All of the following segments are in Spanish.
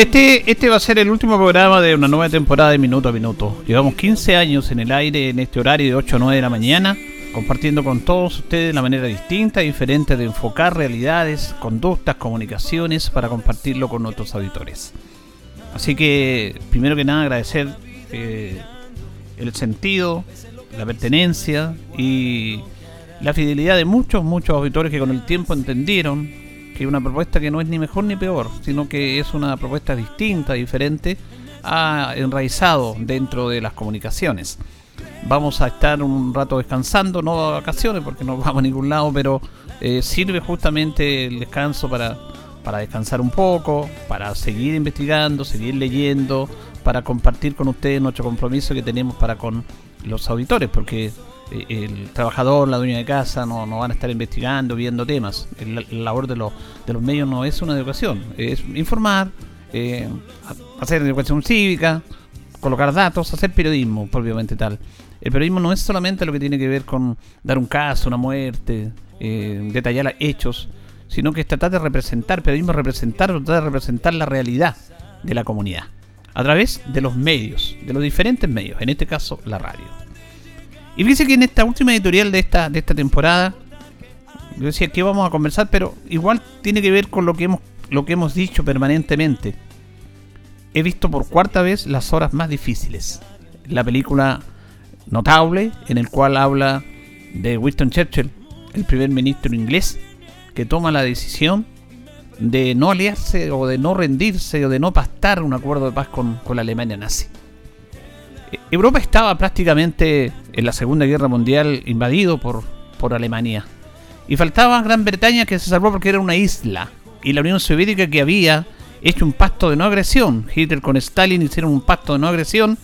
Este, este va a ser el último programa de una nueva temporada de Minuto a Minuto. Llevamos 15 años en el aire en este horario de 8 a 9 de la mañana, compartiendo con todos ustedes la manera distinta y diferente de enfocar realidades, conductas, comunicaciones para compartirlo con nuestros auditores. Así que, primero que nada, agradecer eh, el sentido, la pertenencia y la fidelidad de muchos, muchos auditores que con el tiempo entendieron que una propuesta que no es ni mejor ni peor, sino que es una propuesta distinta, diferente, ha enraizado dentro de las comunicaciones. Vamos a estar un rato descansando, no a vacaciones porque no vamos a ningún lado, pero eh, sirve justamente el descanso para, para descansar un poco, para seguir investigando, seguir leyendo, para compartir con ustedes nuestro compromiso que tenemos para con los auditores, porque el trabajador, la dueña de casa, no, van a estar investigando, viendo temas. La, labor de, los, de los medios no es una educación, es informar, eh, hacer educación cívica, colocar datos, hacer periodismo, propiamente tal. El periodismo no es solamente lo que tiene que ver con dar un caso, una muerte, eh, detallar hechos, sino que es tratar de representar, periodismo representar, tratar de representar la realidad de la comunidad a través de los medios, de los diferentes medios, en este caso la radio. Y fíjense que en esta última editorial de esta, de esta temporada, yo decía que vamos a conversar, pero igual tiene que ver con lo que hemos, lo que hemos dicho permanentemente. He visto por cuarta vez las horas más difíciles. La película notable, en el cual habla de Winston Churchill, el primer ministro inglés, que toma la decisión de no aliarse o de no rendirse o de no pastar un acuerdo de paz con, con la Alemania nazi. Europa estaba prácticamente en la Segunda Guerra Mundial invadido por, por Alemania. Y faltaba Gran Bretaña que se salvó porque era una isla. Y la Unión Soviética que había hecho un pacto de no agresión. Hitler con Stalin hicieron un pacto de no agresión.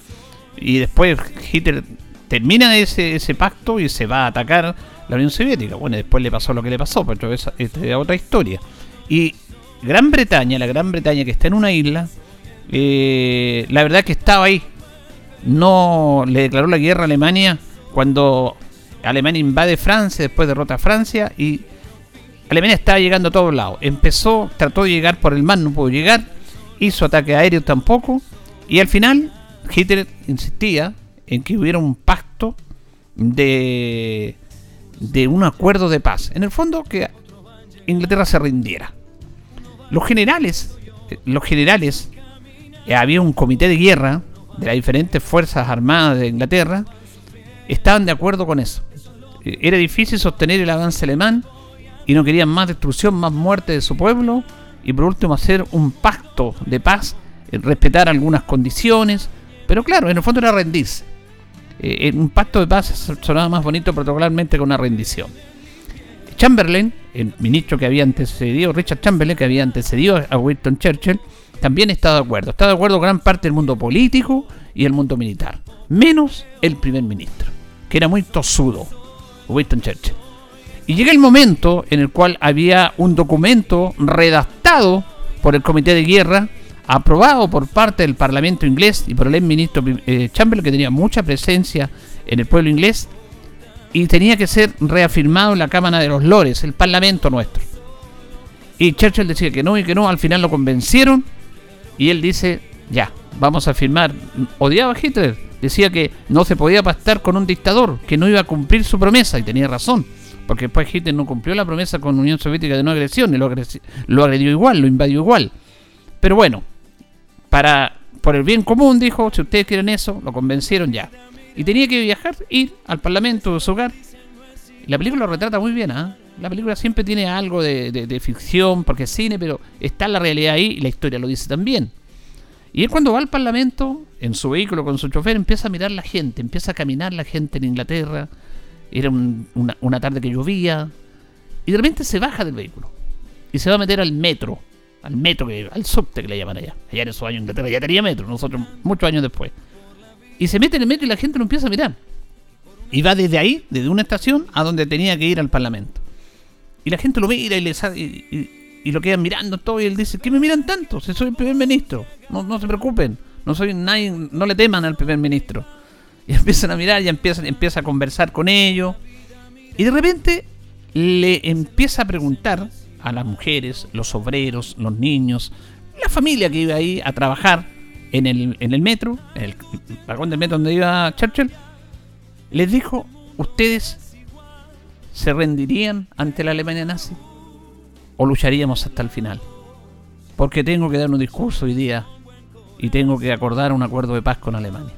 Y después Hitler termina ese, ese pacto y se va a atacar la Unión Soviética. Bueno, después le pasó lo que le pasó, pero esa es otra historia. Y Gran Bretaña, la Gran Bretaña que está en una isla, eh, la verdad que estaba ahí no le declaró la guerra a Alemania cuando Alemania invade Francia, después derrota a Francia y Alemania estaba llegando a todos lados. Empezó, trató de llegar por el mar, no pudo llegar, hizo ataque aéreo tampoco y al final Hitler insistía en que hubiera un pacto de, de un acuerdo de paz. En el fondo que Inglaterra se rindiera. Los generales, los generales, eh, había un comité de guerra de las diferentes fuerzas armadas de Inglaterra estaban de acuerdo con eso. Era difícil sostener el avance alemán y no querían más destrucción, más muerte de su pueblo y por último hacer un pacto de paz, eh, respetar algunas condiciones, pero claro, en el fondo era rendirse. Eh, un pacto de paz sonaba más bonito protocolarmente que una rendición. Chamberlain, el ministro que había antecedido, Richard Chamberlain, que había antecedido a Winston Churchill, también está de acuerdo. Está de acuerdo gran parte del mundo político y el mundo militar. Menos el primer ministro, que era muy tosudo, Winston Churchill. Y llega el momento en el cual había un documento redactado por el Comité de Guerra, aprobado por parte del Parlamento inglés y por el ex ministro eh, Chamberlain, que tenía mucha presencia en el pueblo inglés, y tenía que ser reafirmado en la Cámara de los Lores, el Parlamento nuestro. Y Churchill decía que no y que no, al final lo convencieron y él dice, ya, vamos a firmar. Odiaba a Hitler, decía que no se podía pactar con un dictador, que no iba a cumplir su promesa, y tenía razón. Porque después Hitler no cumplió la promesa con la Unión Soviética de no agresión, y lo, agredió igual, lo invadió igual. Pero bueno, para por el bien común, dijo, si ustedes quieren eso, lo convencieron ya. Y tenía que viajar, ir al Parlamento de su hogar. La película lo retrata muy bien, ¿ah? La película siempre tiene algo de, ficción, porque es cine, pero está la realidad ahí y la historia lo dice también. Y él cuando va al Parlamento, en su vehículo con su chofer, empieza a mirar la gente, empieza a caminar la gente en Inglaterra. Era una, una tarde que llovía. Y de repente se baja del vehículo. Y se va a meter al metro al metro, al subte que le llaman allá. Allá en esos años Inglaterra ya tenía metro, nosotros muchos años después. Y se mete en el metro y la gente lo empieza a mirar. Y va desde ahí, desde una estación, a donde tenía que ir al Parlamento. Y la gente lo mira y le y, lo quedan mirando todo. Y él dice: ¿Qué me miran tanto? Si soy el primer ministro. No, no se preocupen. No soy nadie, no le teman al primer ministro. Y empiezan a mirar y empiezan, empieza a conversar con ellos. Y de repente le empieza a preguntar a las mujeres, los obreros, los niños, la familia que iba ahí a trabajar en el, en el metro, en el vagón del metro donde iba Churchill, les dijo, ustedes se rendirían ante la Alemania nazi o lucharíamos hasta el final. Porque tengo que dar un discurso hoy día y tengo que acordar un acuerdo de paz con Alemania.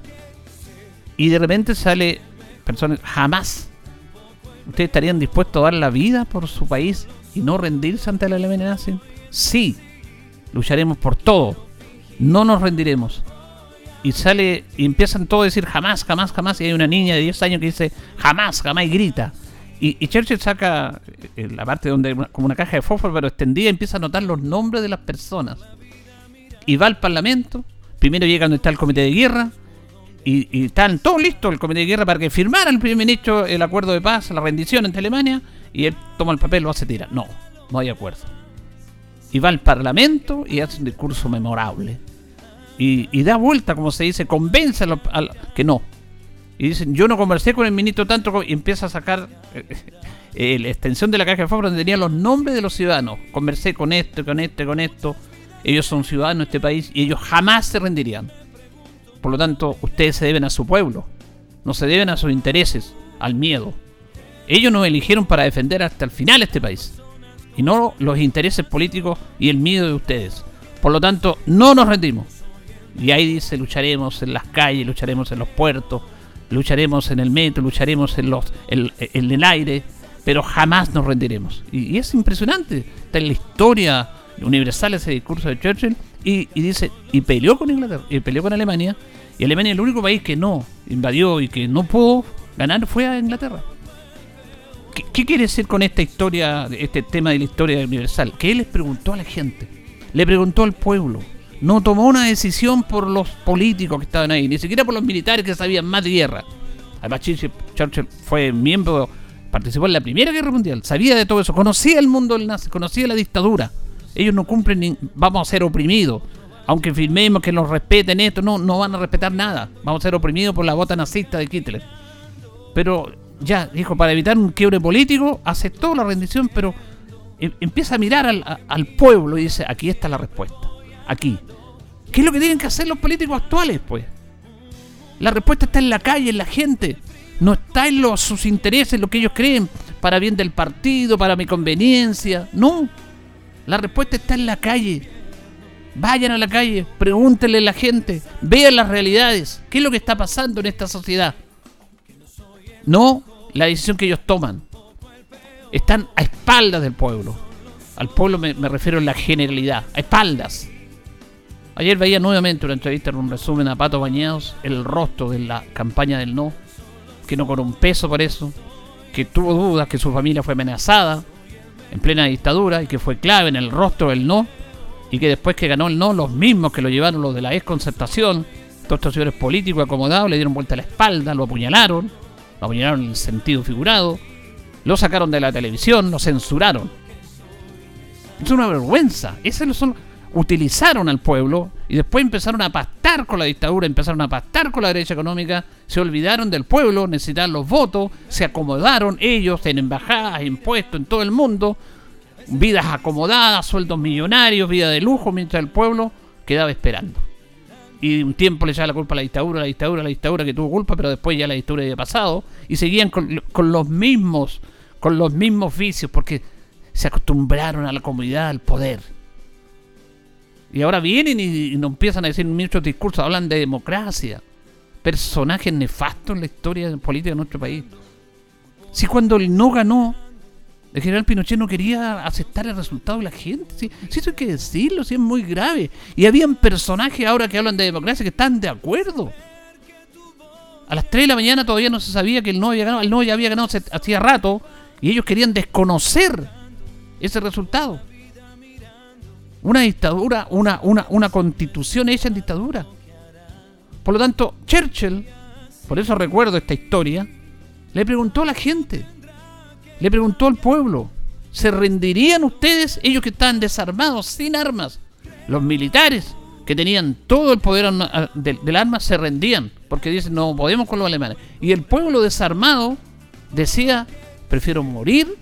Y de repente sale personas, jamás, ustedes estarían dispuestos a dar la vida por su país y no rendirse ante la Alemania nazi? Sí, lucharemos por todo, no nos rendiremos. Y sale y empiezan todos a decir jamás, jamás, jamás. Y hay una niña de 10 años que dice jamás, jamás y grita. Y, Churchill saca eh, la parte donde, como una caja de fósforo, pero extendida, y empieza a anotar los nombres de las personas. Y va al Parlamento. Primero llega donde está el comité de guerra. Y, y están todos listos, el comité de guerra, para que firmara el primer ministro el acuerdo de paz, la rendición entre Alemania y él toma el papel, lo hace tira. No, no hay acuerdo. Y va al Parlamento y hace un discurso memorable. Y, da vuelta, como se dice, convence a, que no. Y dicen, yo no conversé con el ministro tanto y empieza a sacar eh, eh, la extensión de la caja de favor donde tenía los nombres de los ciudadanos. Conversé con esto, con este, con esto. Ellos son ciudadanos de este país y ellos jamás se rendirían. Por lo tanto, ustedes se deben a su pueblo. No se deben a sus intereses, al miedo. Ellos nos eligieron para defender hasta el final este país. Y no los intereses políticos y el miedo de ustedes. Por lo tanto, no nos rendimos. Y ahí dice, lucharemos en las calles, lucharemos en los puertos, lucharemos en el metro, lucharemos en, los, en, el aire, pero jamás nos rendiremos. Y, es impresionante. Está en la historia universal ese discurso de Churchill. Y, dice, y peleó con Inglaterra, y peleó con Alemania. Y Alemania, el único país que no invadió y que no pudo ganar fue a Inglaterra. ¿Qué, quiere decir con esta historia, este tema de la historia universal? Que él les preguntó a la gente, le preguntó al pueblo. No tomó una decisión por los políticos que estaban ahí, ni siquiera por los militares que sabían más de guerra. Además, Churchill fue miembro, participó en la Primera Guerra Mundial, sabía de todo eso, conocía el mundo del nazi, conocía la dictadura. Ellos no cumplen, ni, vamos a ser oprimidos. Aunque firmemos que nos respeten esto, no, no van a respetar nada. Vamos a ser oprimidos por la bota nazista de Hitler. Pero ya, dijo, para evitar un quiebre político, aceptó la rendición, pero em, empieza a mirar al, pueblo y dice, aquí está la respuesta, aquí. ¿Qué es lo que tienen que hacer los políticos actuales, pues? La respuesta está en la calle, en la gente. No está en los, sus intereses, lo que ellos creen, para bien del partido, para mi conveniencia. No. La respuesta está en la calle. Vayan a la calle, pregúntenle a la gente, vean las realidades. ¿Qué es lo que está pasando en esta sociedad? No la decisión que ellos toman. Están a espaldas del pueblo. Al pueblo me, refiero en la generalidad, a espaldas. Ayer veía nuevamente una entrevista en un resumen a Pato Bañados, el rostro de la campaña del no, que no con un peso por eso, que tuvo dudas, que su familia fue amenazada en plena dictadura y que fue clave en el rostro del no, y que después que ganó el no, los mismos que lo llevaron los de la desconcertación, todos estos señores políticos acomodados, le dieron vuelta a la espalda, lo apuñalaron, lo apuñalaron en el sentido figurado, lo sacaron de la televisión, lo censuraron. Es una vergüenza. Esos son, utilizaron al pueblo y después empezaron a pastar con la dictadura, empezaron a pastar con la derecha económica, se olvidaron del pueblo, necesitaban los votos, se acomodaron ellos en embajadas, impuestos en todo el mundo, vidas acomodadas, sueldos millonarios, vida de lujo, mientras el pueblo quedaba esperando. y un tiempo le echaba la culpa a la dictadura, la dictadura, la dictadura que tuvo culpa, pero después ya la dictadura había pasado y seguían con, los mismos, con los mismos vicios, porque se acostumbraron a la comunidad, al poder. Y ahora vienen y, nos empiezan a decir muchos discursos, hablan de democracia, personajes nefastos en la historia política de nuestro país. Si cuando él no ganó, el general Pinochet no quería aceptar el resultado de la gente. Sí, eso hay que decirlo, sí es muy grave. Y habían personajes ahora que hablan de democracia que están de acuerdo. A las 3 de la mañana todavía no se sabía que el no había ganado. El no ya había ganado hacía rato. Y ellos querían desconocer ese resultado. Una dictadura, una, una, una constitución hecha en dictadura. Por lo tanto, Churchill, por eso recuerdo esta historia, le preguntó a la gente le preguntó al pueblo, ¿se rendirían ustedes, ellos que estaban desarmados, sin armas? Los militares, que tenían todo el poder del, arma, se rendían, porque dicen, no podemos con los alemanes. Y el pueblo desarmado decía, prefiero morir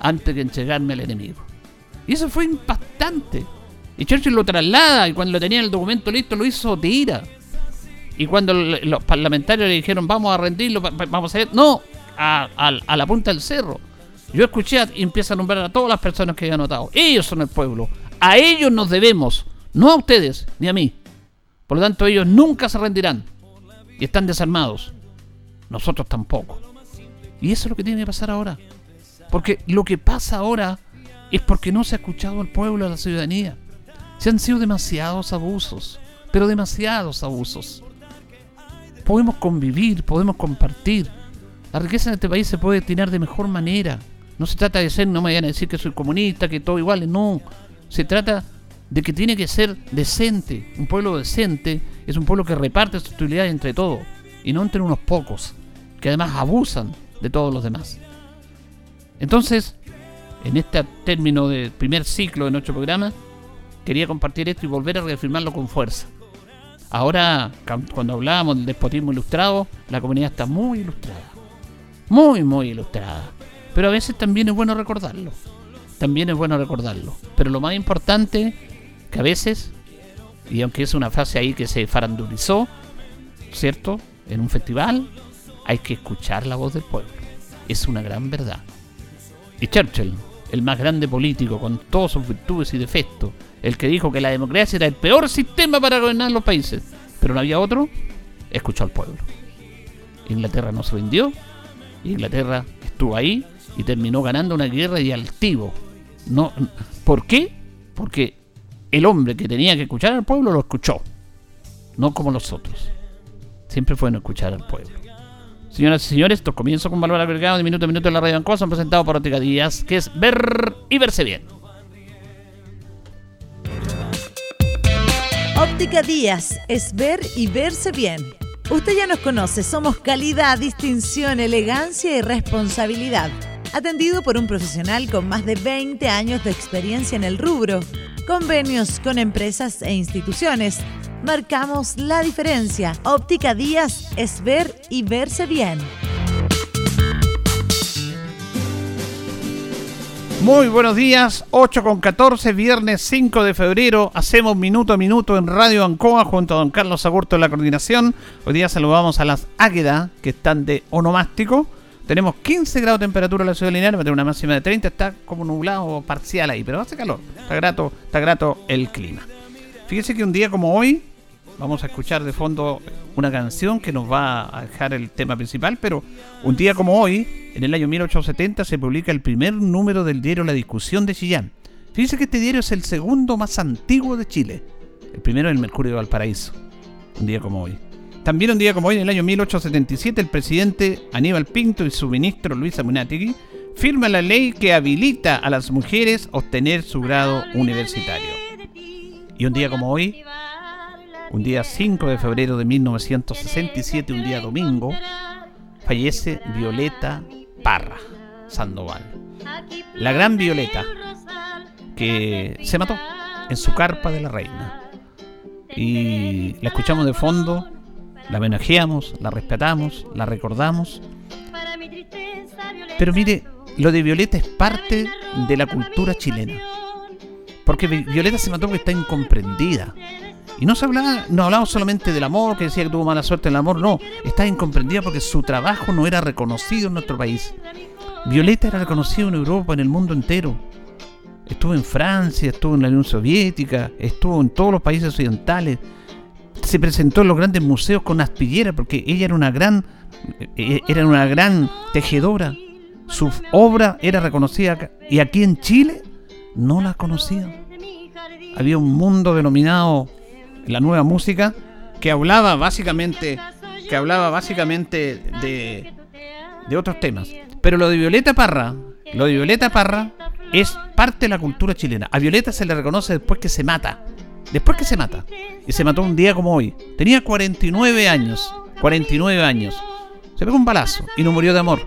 antes que entregarme al enemigo. Y eso fue impactante. Y Churchill lo traslada y cuando lo tenía el documento listo lo hizo tira. Y cuando los parlamentarios le dijeron vamos a rendirlo, vamos a ver, no, a la punta del cerro. Yo escuché y empieza a nombrar a todas las personas que he anotado. Ellos son el pueblo. A ellos nos debemos. No a ustedes, ni a mí. Por lo tanto, ellos nunca se rendirán. Y están desarmados. Nosotros tampoco. Y eso es lo que tiene que pasar ahora. Porque lo que pasa ahora es porque no se ha escuchado al pueblo, a la ciudadanía. Se han sido demasiados abusos. Pero demasiados abusos. Podemos convivir, podemos compartir. La riqueza en este país se puede destinar de mejor manera. No se trata de ser, no me vayan a decir que soy comunista, que todo igual, no. Se trata de que tiene que ser decente. Un pueblo decente es un pueblo que reparte sus utilidades entre todos y no entre unos pocos, que además abusan de todos los demás. Entonces, en este término del primer ciclo de nuestro programa, quería compartir esto y volver a reafirmarlo con fuerza. Ahora, cuando hablábamos del despotismo ilustrado, la comunidad está muy ilustrada. Muy, muy ilustrada. Pero a veces también es bueno recordarlo. También es bueno recordarlo. Pero lo más importante, que a veces, y aunque es una frase ahí que se farandulizó, ¿cierto? En un festival, hay que escuchar la voz del pueblo. Es una gran verdad. Y Churchill, el más grande político, con todas sus virtudes y defectos, el que dijo que la democracia era el peor sistema para gobernar los países, pero no había otro, escuchó al pueblo. Inglaterra no se rindió, Inglaterra estuvo ahí y terminó ganando una guerra de altivo. No, ¿Por qué? Porque el hombre que tenía que escuchar al pueblo lo escuchó, no como los otros. Siempre fue no escuchar al pueblo. Señoras y señores, esto comienzo con valor agregado de minuto a minuto en la radio Ancosa, presentado por Óptica Díaz, que es ver y verse bien. Óptica Díaz es ver y verse bien. Usted ya nos conoce, somos calidad, distinción, elegancia y responsabilidad atendido por un profesional con más de 20 años de experiencia en el rubro. Convenios con empresas e instituciones. Marcamos la diferencia. Óptica Díaz es ver y verse bien. Muy buenos días, 8 con 14, viernes 5 de febrero. Hacemos minuto a minuto en Radio Ancoa junto a don Carlos Agurto en la coordinación. Hoy día saludamos a las Águeda que están de onomástico. Tenemos 15 grados de temperatura en la ciudad de Linares, va a tener una máxima de 30, está como nublado parcial ahí, pero hace calor, está grato, está grato el clima. Fíjese que un día como hoy vamos a escuchar de fondo una canción que nos va a dejar el tema principal, pero un día como hoy, en el año 1870, se publica el primer número del diario La Discusión de Chillán. Fíjese que este diario es el segundo más antiguo de Chile. El primero es el Mercurio de Valparaíso. Un día como hoy. También un día como hoy, en el año 1877, el presidente Aníbal Pinto y su ministro Luisa Munategui firman la ley que habilita a las mujeres obtener su grado universitario. Y un día como hoy, un día 5 de febrero de 1967, un día domingo, fallece Violeta Parra Sandoval. La gran Violeta, que se mató en su carpa de la reina. Y la escuchamos de fondo la homenajeamos, la respetamos, la recordamos. Pero mire, lo de Violeta es parte de la cultura chilena. Porque Violeta se mató porque está incomprendida. Y no se hablaba, no hablaba solamente del amor, que decía que tuvo mala suerte en el amor, no, estaba incomprendida porque su trabajo no era reconocido en nuestro país. Violeta era reconocida en Europa, en el mundo entero. Estuvo en Francia, estuvo en la Unión Soviética, estuvo en todos los países occidentales. Se presentó en los grandes museos con aspillera porque ella era una gran eh, era una gran tejedora. Su obra era reconocida y aquí en Chile no la conocían. Había un mundo denominado la nueva música que hablaba básicamente que hablaba básicamente de, de otros temas. Pero lo de Violeta Parra, lo de Violeta Parra es parte de la cultura chilena. A Violeta se le reconoce después que se mata. Después que se mata. Y se mató un día como hoy. Tenía 49 años. 49 años. Se pegó un balazo y no murió de amor.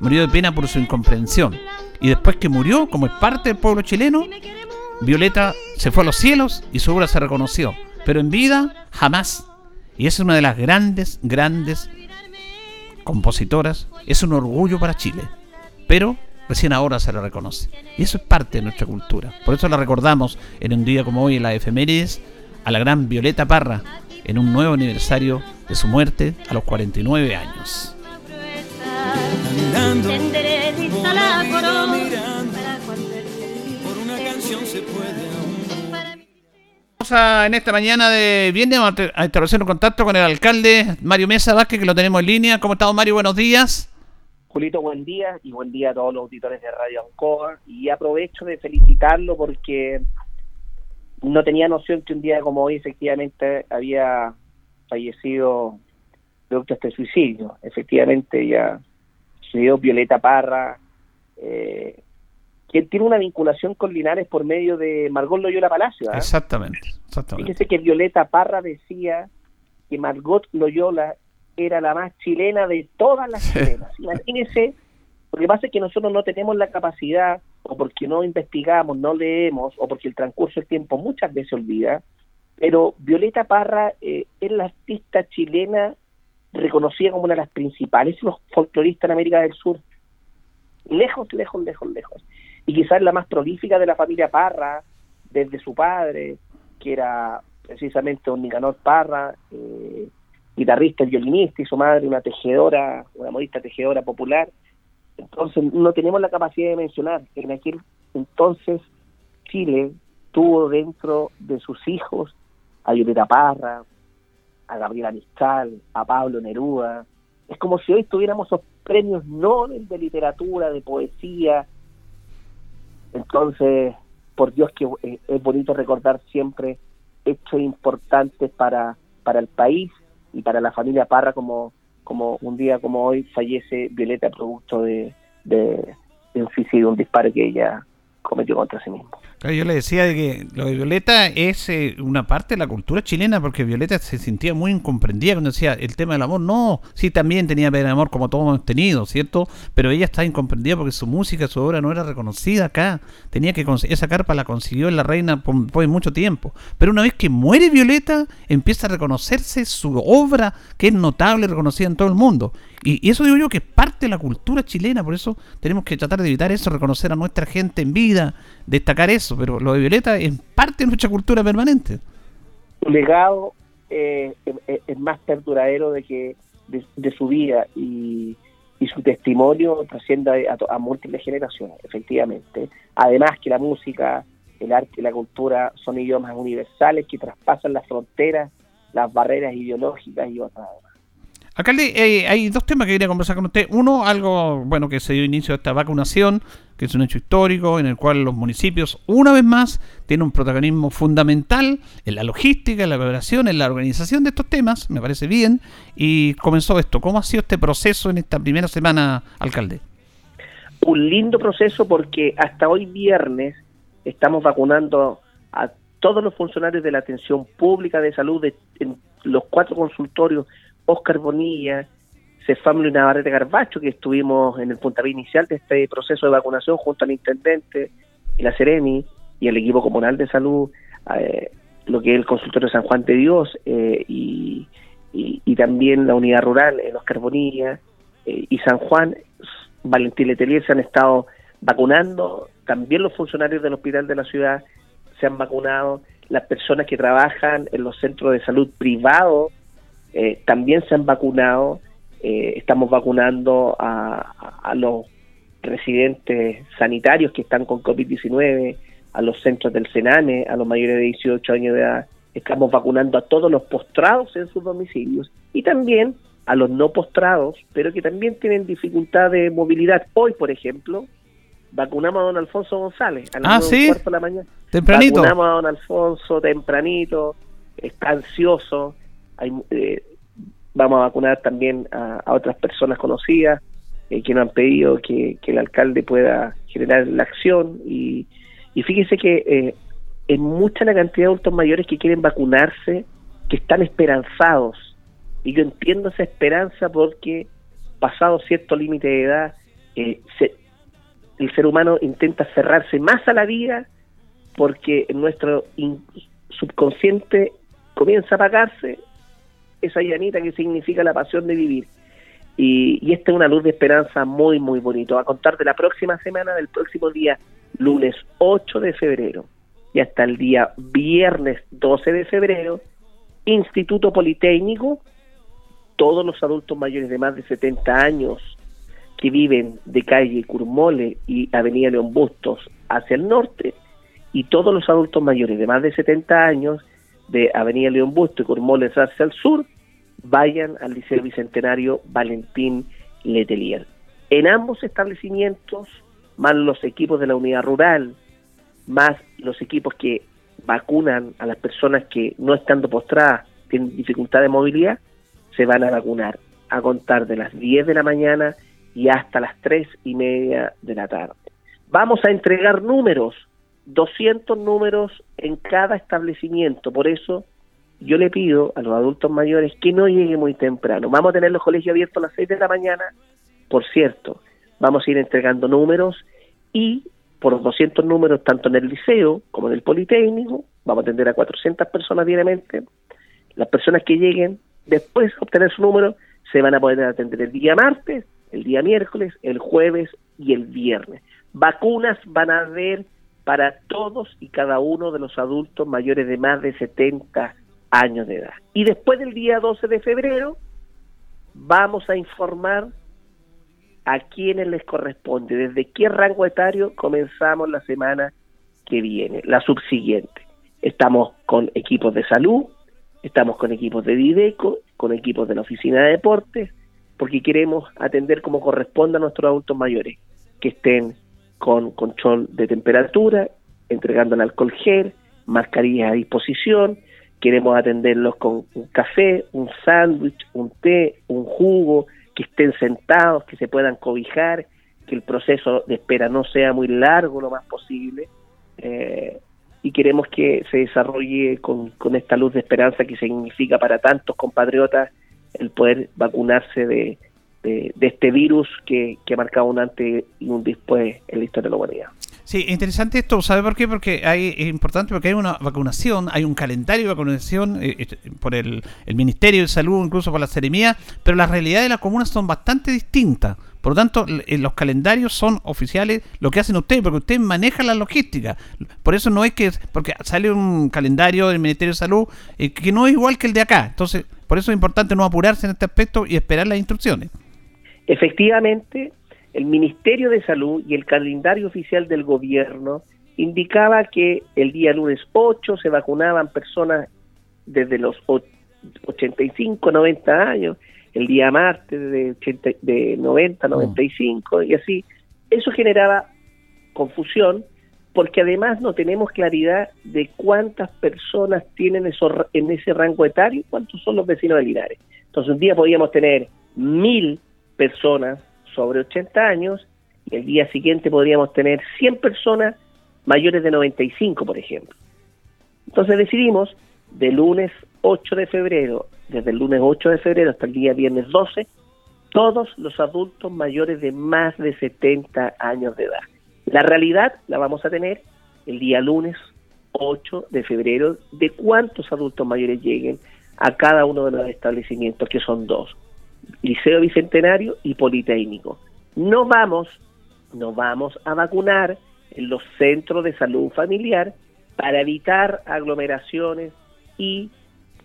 Murió de pena por su incomprensión. Y después que murió, como es parte del pueblo chileno, Violeta se fue a los cielos y su obra se reconoció. Pero en vida, jamás. Y es una de las grandes, grandes compositoras. Es un orgullo para Chile. Pero recién ahora se le reconoce. Y eso es parte de nuestra cultura. Por eso la recordamos en un día como hoy en la efemérides a la gran Violeta Parra en un nuevo aniversario de su muerte a los 49 años. Vamos en esta mañana de viernes a establecer un contacto con el alcalde Mario Mesa Vázquez, que lo tenemos en línea. ¿Cómo estamos, Mario? Buenos días. Julito, buen día y buen día a todos los auditores de Radio Ancoa. Y aprovecho de felicitarlo porque no tenía noción que un día como hoy efectivamente había fallecido producto de este suicidio. Efectivamente ya sucedió Violeta Parra, eh, quien tiene una vinculación con Linares por medio de Margot Loyola Palacio. ¿ah? Exactamente, exactamente. Fíjese que Violeta Parra decía que Margot Loyola era la más chilena de todas las chilenas. Imagínese, lo que pasa es que nosotros no tenemos la capacidad, o porque no investigamos, no leemos, o porque el transcurso del tiempo muchas veces olvida, pero Violeta Parra eh, es la artista chilena reconocida como una de las principales los folcloristas en América del Sur. Lejos, lejos, lejos, lejos. Y quizás la más prolífica de la familia Parra, desde su padre, que era precisamente un Nicanor Parra, eh, guitarrista y violinista, y su madre una tejedora, una modista tejedora popular. Entonces no tenemos la capacidad de mencionar. En aquel entonces Chile tuvo dentro de sus hijos a Violeta Parra, a Gabriela Mistral, a Pablo Neruda. Es como si hoy tuviéramos esos premios Nobel de literatura, de poesía. Entonces, por Dios que eh, es bonito recordar siempre hechos importantes para, para el país y para la familia Parra como, como un día como hoy fallece Violeta producto de, de, un suicidio, un disparo que ella cometió contra sí yo le decía de que lo de Violeta es eh, una parte de la cultura chilena porque Violeta se sentía muy incomprendida cuando decía el tema del amor. No, sí, también tenía pena de amor como todos hemos tenido, ¿cierto? Pero ella estaba incomprendida porque su música, su obra no era reconocida acá. Tenía que esa carpa la consiguió la reina por, por, mucho tiempo. Pero una vez que muere Violeta, empieza a reconocerse su obra, que es notable, reconocida en todo el mundo. Y, eso digo yo que es parte de la cultura chilena, por eso tenemos que tratar de evitar eso, reconocer a nuestra gente en vida, destacar eso, pero lo de Violeta es parte de nuestra cultura permanente. Su legado eh, es más perduradero de que de, su vida y, su testimonio trasciende a, a, múltiples generaciones, efectivamente. Además que la música, el arte y la cultura son idiomas universales que traspasan las fronteras, las barreras ideológicas y otras. Alcalde, eh, hay dos temas que quería conversar con usted. Uno, algo bueno que se dio inicio a esta vacunación, que es un hecho histórico en el cual los municipios, una vez más, tienen un protagonismo fundamental en la logística, en la preparación, en la organización de estos temas, me parece bien. Y comenzó esto. ¿Cómo ha sido este proceso en esta primera semana, alcalde? Un lindo proceso porque hasta hoy viernes estamos vacunando a todos los funcionarios de la atención pública de salud en los cuatro consultorios Oscar Bonilla, Cefamlo y Navarrete Garbacho, que estuvimos en el puntapié inicial de este proceso de vacunación junto al intendente y la Ceremi y el equipo comunal de salud, eh, lo que es el consultorio San Juan de Dios eh, y, también la unidad rural en Oscar Bonilla eh, y San Juan, Valentín Letelier se han estado vacunando, también los funcionarios del hospital de la ciudad se han vacunado, las personas que trabajan en los centros de salud privados eh, también se han vacunado. Eh, estamos vacunando a, a, los residentes sanitarios que están con COVID-19, a los centros del Senane, a los mayores de 18 años de edad. Estamos vacunando a todos los postrados en sus domicilios y también a los no postrados, pero que también tienen dificultad de movilidad. Hoy, por ejemplo, vacunamos a don Alfonso González a las ah, de la mañana. Tempranito. Vacunamos a don Alfonso tempranito, está ansioso. Hay, eh, vamos a vacunar también a, otras personas conocidas eh, que nos han pedido que, el alcalde pueda generar la acción. Y, y fíjese que eh, es mucha la cantidad de adultos mayores que quieren vacunarse, que están esperanzados. Y yo entiendo esa esperanza porque pasado cierto límite de edad, se, el ser humano intenta cerrarse más a la vida porque nuestro subconsciente comienza a apagarse esa llanita que significa la pasión de vivir. Y, y, esta es una luz de esperanza muy, muy bonito. A contar de la próxima semana, del próximo día, lunes 8 de febrero, y hasta el día viernes 12 de febrero, Instituto Politécnico, todos los adultos mayores de más de 70 años que viven de calle Curmole y Avenida León Bustos hacia el norte, y todos los adultos mayores de más de 70 años de Avenida León Bustos y Curmole hacia el sur, vayan al Liceo Bicentenario Valentín Letelier. En ambos establecimientos, más los equipos de la unidad rural, más los equipos que vacunan a las personas que no estando postradas tienen dificultad de movilidad, se van a vacunar a contar de las 10 de la mañana y hasta las tres y media de la tarde. Vamos a entregar números, 200 números en cada establecimiento, por eso yo le pido a los adultos mayores que no lleguen muy temprano. Vamos a tener los colegios abiertos a las 6 de la mañana, por cierto, vamos a ir entregando números y por los 200 números, tanto en el liceo como en el Politécnico, vamos a atender a 400 personas diariamente. Las personas que lleguen después de obtener su número se van a poder atender el día martes el día miércoles, el jueves y el viernes. Vacunas van a haber para todos y cada uno de los adultos mayores de más de 70 años de edad. Y después del día 12 de febrero vamos a informar a quienes les corresponde, desde qué rango etario comenzamos la semana que viene, la subsiguiente. Estamos con equipos de salud, estamos con equipos de Dideco, con equipos de la Oficina de Deportes, porque queremos atender como corresponde a nuestros adultos mayores, que estén con control de temperatura, entregando el alcohol gel, mascarillas a disposición, queremos atenderlos con un café, un sándwich, un té, un jugo, que estén sentados, que se puedan cobijar, que el proceso de espera no sea muy largo lo más posible. Eh, y queremos que se desarrolle con, con esta luz de esperanza que significa para tantos compatriotas el poder vacunarse de, de, este virus que, que, ha marcado un antes y un después en la historia de la humanidad. Sí, interesante esto, ¿sabe por qué? Porque hay, es importante porque hay una vacunación, hay un calendario de vacunación eh, este, por el, el, Ministerio de Salud, incluso por la Seremía, pero las realidades de las comunas son bastante distintas. Por lo tanto, eh, los calendarios son oficiales, lo que hacen ustedes, porque ustedes manejan la logística. Por eso no es que, porque sale un calendario del Ministerio de Salud eh, que no es igual que el de acá. Entonces, por eso es importante no apurarse en este aspecto y esperar las instrucciones. Efectivamente, el Ministerio de Salud y el calendario oficial del gobierno indicaba que el día lunes 8 se vacunaban personas desde los 85, 90 años, el día martes de, 80, de 90, 95 mm. y así. Eso generaba confusión porque además no tenemos claridad de cuántas personas tienen eso, en ese rango etario, cuántos son los vecinos de Linares. Entonces un día podíamos tener mil personas sobre 80 años y el día siguiente podríamos tener 100 personas mayores de 95, por ejemplo. Entonces decidimos de lunes 8 de febrero, desde el lunes 8 de febrero hasta el día viernes 12, todos los adultos mayores de más de 70 años de edad. La realidad la vamos a tener el día lunes 8 de febrero de cuántos adultos mayores lleguen a cada uno de los establecimientos, que son dos. Liceo Bicentenario y Politécnico. No vamos, no vamos a vacunar en los centros de salud familiar para evitar aglomeraciones y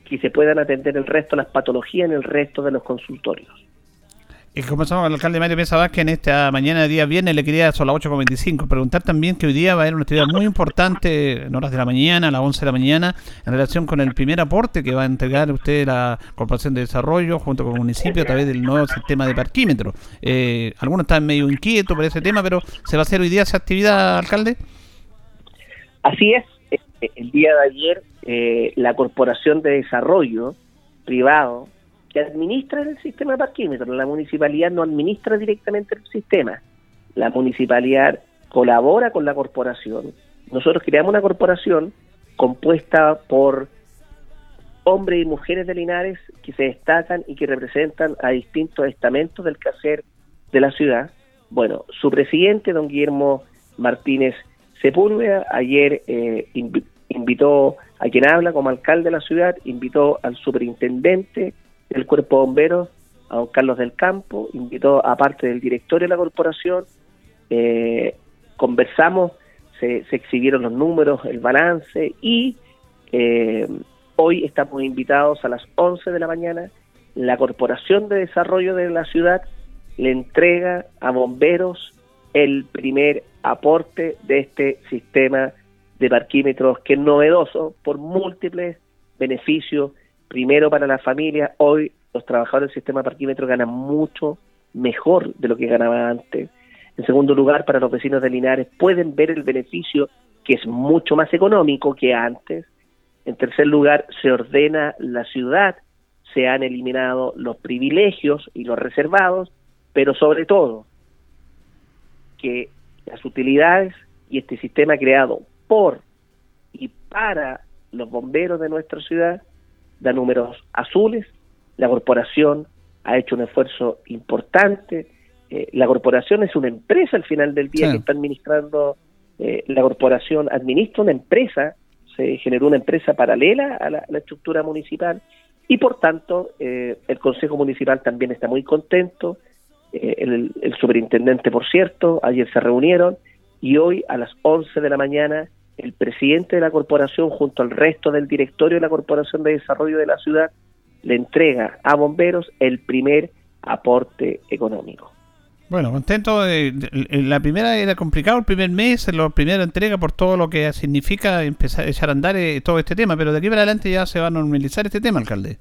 que se puedan atender el resto de las patologías en el resto de los consultorios. Comenzamos con el alcalde Mario Mesa Vázquez en esta mañana de día viernes, le quería son las 8.25, preguntar también que hoy día va a haber una actividad muy importante en horas de la mañana, a las 11 de la mañana, en relación con el primer aporte que va a entregar usted la Corporación de Desarrollo junto con el municipio a través del nuevo sistema de parquímetro. Eh, algunos están medio inquietos por ese tema, pero ¿se va a hacer hoy día esa actividad, alcalde? Así es, eh, el día de ayer eh, la Corporación de Desarrollo privado que administra el sistema de parquímetros. La municipalidad no administra directamente el sistema. La municipalidad colabora con la corporación. Nosotros creamos una corporación compuesta por hombres y mujeres de Linares que se destacan y que representan a distintos estamentos del quehacer de la ciudad. Bueno, su presidente, don Guillermo Martínez Sepúlveda, ayer eh, invitó a quien habla como alcalde de la ciudad, invitó al superintendente el Cuerpo de Bomberos, a don Carlos del Campo, invitó a parte del directorio de la corporación, eh, conversamos, se, exhibieron los números, el balance y eh, hoy estamos invitados a las 11 de la mañana, la Corporación de Desarrollo de la ciudad le entrega a bomberos el primer aporte de este sistema de parquímetros que es novedoso por múltiples beneficios primero para la familia, hoy los trabajadores del sistema parquímetro ganan mucho mejor de lo que ganaban antes. En segundo lugar, para los vecinos de Linares pueden ver el beneficio que es mucho más económico que antes. En tercer lugar, se ordena la ciudad, se han eliminado los privilegios y los reservados, pero sobre todo que las utilidades y este sistema creado por y para los bomberos de nuestra ciudad da números azules, la corporación ha hecho un esfuerzo importante, eh, la corporación es una empresa al final del día que está administrando, eh, la corporación administra una empresa, se generó una empresa paralela a la, estructura municipal y por tanto eh, el Consejo Municipal también está muy contento, el, el superintendente por cierto, ayer se reunieron y hoy a las 11 de la mañana el presidente de la corporación junto al resto del directorio de la Corporación de Desarrollo de la ciudad le entrega a bomberos el primer aporte económico. Bueno, contento. De, la primera era complicado, el primer mes, la primera entrega por todo lo que significa empezar a echar a andar eh, todo este tema, pero de aquí para adelante ya se va a normalizar este tema, alcalde.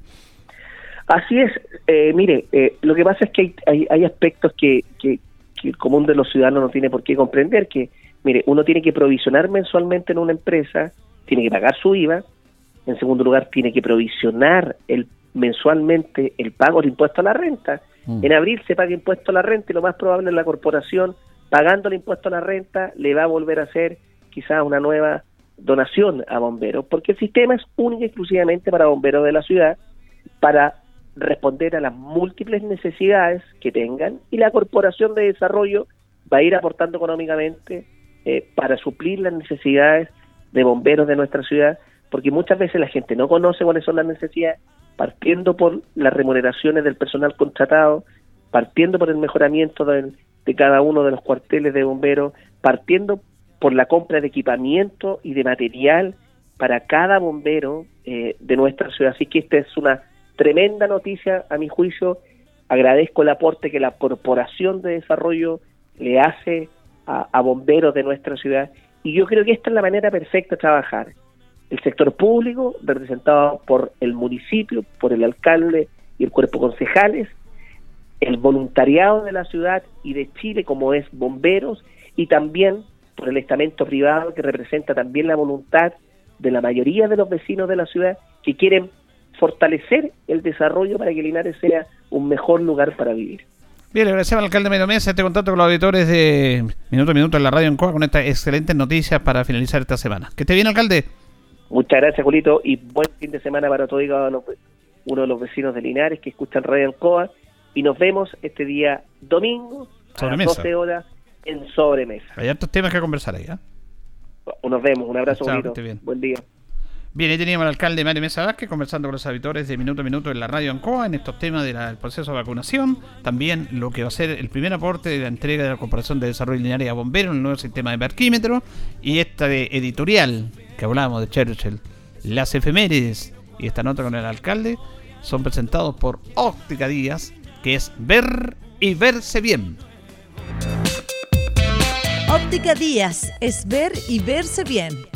Así es. Eh, mire, eh, lo que pasa es que hay, hay, aspectos que, que, que el común de los ciudadanos no tiene por qué comprender, que Mire, uno tiene que provisionar mensualmente en una empresa, tiene que pagar su IVA, en segundo lugar tiene que provisionar el mensualmente el pago del impuesto a la renta. Mm. En abril se paga impuesto a la renta y lo más probable es la corporación, pagando el impuesto a la renta, le va a volver a hacer quizás una nueva donación a bomberos, porque el sistema es único y exclusivamente para bomberos de la ciudad, para responder a las múltiples necesidades que tengan y la corporación de desarrollo va a ir aportando económicamente eh, para suplir las necesidades de bomberos de nuestra ciudad, porque muchas veces la gente no conoce cuáles son las necesidades, partiendo por las remuneraciones del personal contratado, partiendo por el mejoramiento de, cada uno de los cuarteles de bomberos, partiendo por la compra de equipamiento y de material para cada bombero eh, de nuestra ciudad. Así que esta es una tremenda noticia, a mi juicio. Agradezco el aporte que la Corporación de Desarrollo le hace a, bomberos de nuestra ciudad. Y yo creo que esta es la manera perfecta de trabajar. El sector público, representado por el municipio, por el alcalde y el cuerpo concejales, el voluntariado de la ciudad y de Chile como es bomberos y también por el estamento privado que representa también la voluntad de la mayoría de los vecinos de la ciudad que quieren fortalecer el desarrollo para que Linares sea un mejor lugar para vivir. Bien, le agradecemos al alcalde Medio Mesa este contacto con los auditores de Minuto a Minuto en la radio en Coa con estas excelentes noticias para finalizar esta semana. Que esté bien, alcalde. Muchas gracias, Julito, y buen fin de semana para todos uno de los vecinos de Linares que escuchan Radio Coa. Y nos vemos este día domingo a las 12 horas en Sobremesa. Hay hartos temas que conversar ahí, ¿eh? Nos vemos, un abrazo, Julito. Buen día. Bien, ahí teníamos al alcalde Mario Mesa Vázquez conversando con los habitores de Minuto a Minuto en la radio Ancoa en estos temas del proceso de vacunación. También lo que va a ser el primer aporte de la entrega de la Corporación de Desarrollo Lineal a Bomberos, el nuevo sistema de parquímetro. Y esta de editorial que hablábamos de Churchill, las efemérides y esta nota con el alcalde son presentados por Óptica Díaz, que es ver y verse bien. Óptica Díaz es ver y verse bien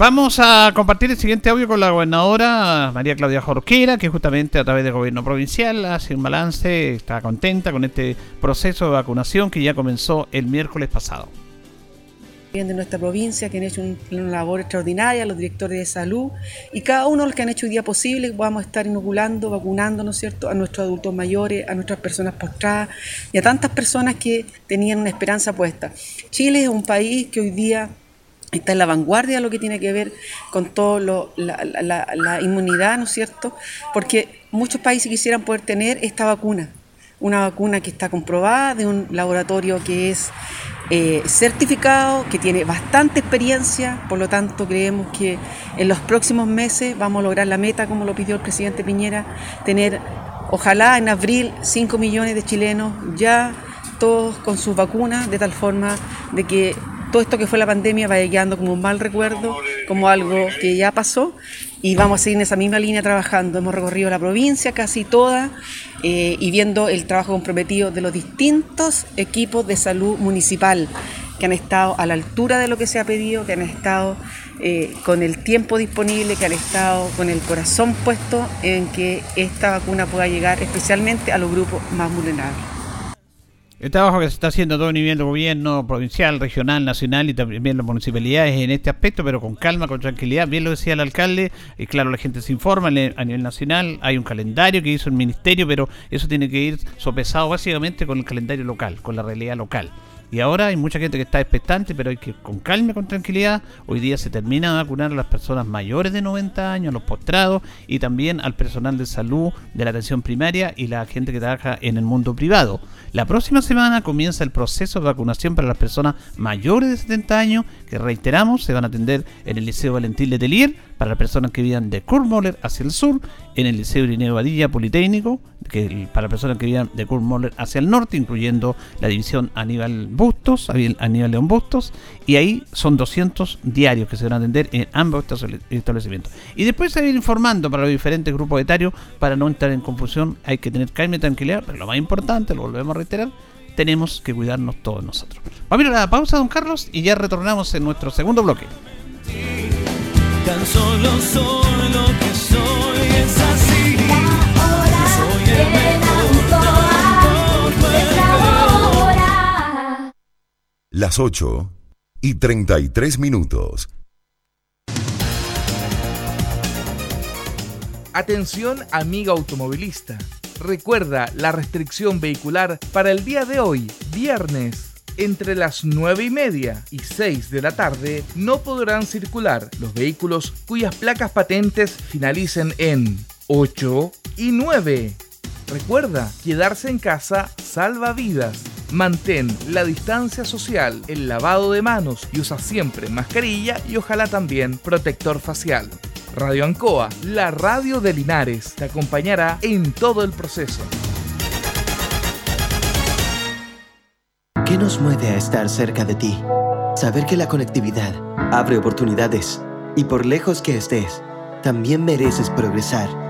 Vamos a compartir el siguiente audio con la gobernadora María Claudia Jorquera, que justamente a través del gobierno provincial hace un balance, está contenta con este proceso de vacunación que ya comenzó el miércoles pasado. de nuestra provincia que han hecho una labor extraordinaria, los directores de salud y cada uno los que han hecho el día posible, vamos a estar inoculando, vacunando, ¿no es cierto?, a nuestros adultos mayores, a nuestras personas postradas y a tantas personas que tenían una esperanza puesta. Chile es un país que hoy día está en la vanguardia lo que tiene que ver con todo la, inmunidad, ¿no es cierto? Porque muchos países quisieran poder tener esta vacuna, una vacuna que está comprobada de un laboratorio que es eh, certificado, que tiene bastante experiencia, por lo tanto creemos que en los próximos meses vamos a lograr la meta, como lo pidió el presidente Piñera, tener, ojalá en abril, 5 millones de chilenos ya todos con sus vacunas, de tal forma de que todo esto que fue la pandemia vaya quedando como un mal recuerdo, como algo que ya pasó y vamos a seguir en esa misma línea trabajando. Hemos recorrido la provincia casi toda eh, y viendo el trabajo comprometido de los distintos equipos de salud municipal que han estado a la altura de lo que se ha pedido, que han estado eh, con el tiempo disponible, que han estado con el corazón puesto en que esta vacuna pueda llegar especialmente a los grupos más vulnerables. El trabajo que se está haciendo a todo nivel de gobierno, provincial, regional, nacional y también las municipalidades en este aspecto, pero con calma, con tranquilidad. Bien lo decía el alcalde, y claro, la gente se informa a nivel nacional, hay un calendario que hizo el ministerio, pero eso tiene que ir sopesado básicamente con el calendario local, con la realidad local. Y ahora hay mucha gente que está expectante, pero hay que con calma, con tranquilidad. Hoy día se termina de vacunar a las personas mayores de 90 años, los postrados y también al personal de salud, de la atención primaria y la gente que trabaja en el mundo privado. La próxima semana comienza el proceso de vacunación para las personas mayores de 70 años, que reiteramos, se van a atender en el Liceo Valentín Letelier, para las personas que vivan de Kurmoller hacia el sur, en el Liceo Irineo Badilla Politécnico, que para personas que vivan de Kurmoller hacia el norte, incluyendo la división Aníbal Bustos, Aníbal León Bustos, y ahí son 200 diarios que se van a atender en ambos establecimientos. Y después se va a ir informando para los diferentes grupos etarios para no entrar en confusión, hay que tener calma y tranquilidad, pero lo más importante, lo volvemos a reiterar, tenemos que cuidarnos todos nosotros. Vamos a ir a la pausa, don Carlos, y ya retornamos en nuestro segundo bloque. Tan solo soy lo que soy, es Las 8 y 33 minutos. Atención amiga automovilista. Recuerda la restricción vehicular para el día de hoy, viernes entre las 9 y media y 6 de la tarde no podrán circular los vehículos cuyas placas patentes finalicen en 8 y 9. Recuerda, quedarse en casa salva vidas. Mantén la distancia social, el lavado de manos y usa siempre mascarilla y ojalá también protector facial. Radio Ancoa, la radio de Linares, te acompañará en todo el proceso. ¿Qué nos mueve a estar cerca de ti? Saber que la conectividad abre oportunidades y por lejos que estés, también mereces progresar.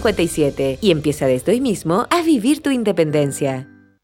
y empieza desde hoy mismo a vivir tu independencia.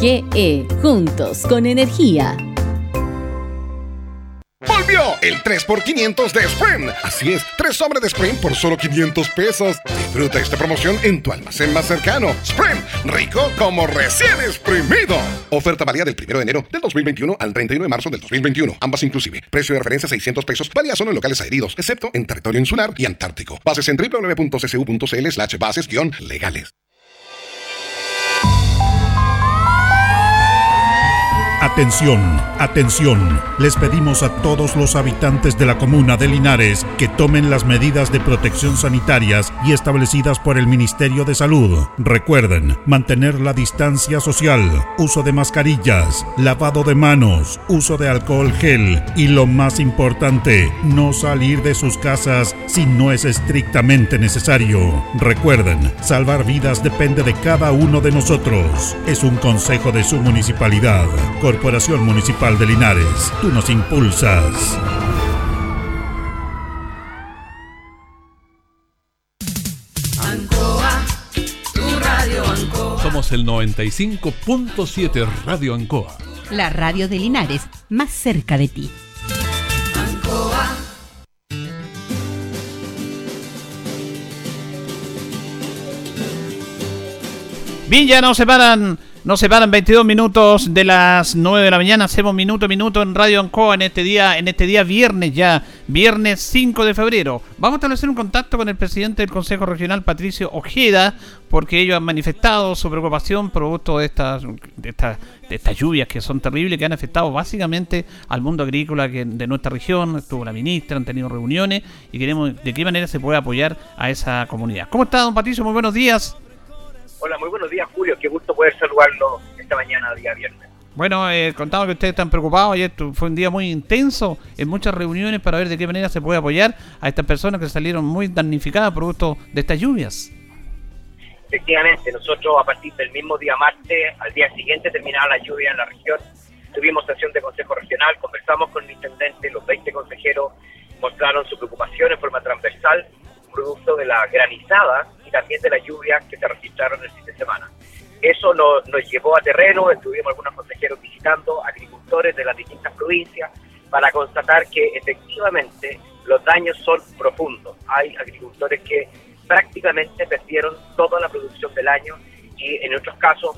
GE, juntos con energía. ¡Volvió! El 3x500 de Sprint. Así es, tres sobres de Sprint por solo 500 pesos. Disfruta esta promoción en tu almacén más cercano. Sprint, rico como recién exprimido. Oferta válida del 1 de enero del 2021 al 31 de marzo del 2021. Ambas inclusive. Precio de referencia 600 pesos. Válida solo en locales adheridos, excepto en territorio insular y antártico. Bases en www.ccu.cl slash bases-legales. Atención, atención. Les pedimos a todos los habitantes de la comuna de Linares que tomen las medidas de protección sanitarias y establecidas por el Ministerio de Salud. Recuerden, mantener la distancia social, uso de mascarillas, lavado de manos, uso de alcohol gel y lo más importante, no salir de sus casas si no es estrictamente necesario. Recuerden, salvar vidas depende de cada uno de nosotros. Es un consejo de su municipalidad. Corporación Municipal de Linares. Tú nos impulsas. Ancoa, tu radio Ancoa. Somos el 95.7 Radio Ancoa. La radio de Linares, más cerca de ti. Ancoa. Bien, ya nos separan nos separan 22 minutos de las 9 de la mañana. Hacemos minuto a minuto en Radio Ancoa en este día, en este día viernes ya, viernes 5 de febrero. Vamos a establecer un contacto con el presidente del Consejo Regional, Patricio Ojeda, porque ellos han manifestado su preocupación producto de estas, de estas, de estas lluvias que son terribles, que han afectado básicamente al mundo agrícola de nuestra región. Estuvo la ministra, han tenido reuniones y queremos de qué manera se puede apoyar a esa comunidad. ¿Cómo está, don Patricio? Muy buenos días. Hola, muy buenos días, Julio. Qué gusto poder saludarlo esta mañana, día viernes. Bueno, eh, contaba que ustedes están preocupados. Ayer fue un día muy intenso en muchas reuniones para ver de qué manera se puede apoyar a estas personas que salieron muy damnificadas producto de estas lluvias. Efectivamente, nosotros a partir del mismo día martes, al día siguiente terminaba la lluvia en la región, tuvimos sesión de Consejo Regional, conversamos con el intendente, los 20 consejeros mostraron su preocupación en forma transversal, producto de la granizada también de las lluvias que se registraron el fin de semana. Eso nos, nos llevó a terreno, estuvimos algunos consejeros visitando agricultores de las distintas provincias para constatar que efectivamente los daños son profundos. Hay agricultores que prácticamente perdieron toda la producción del año y en otros casos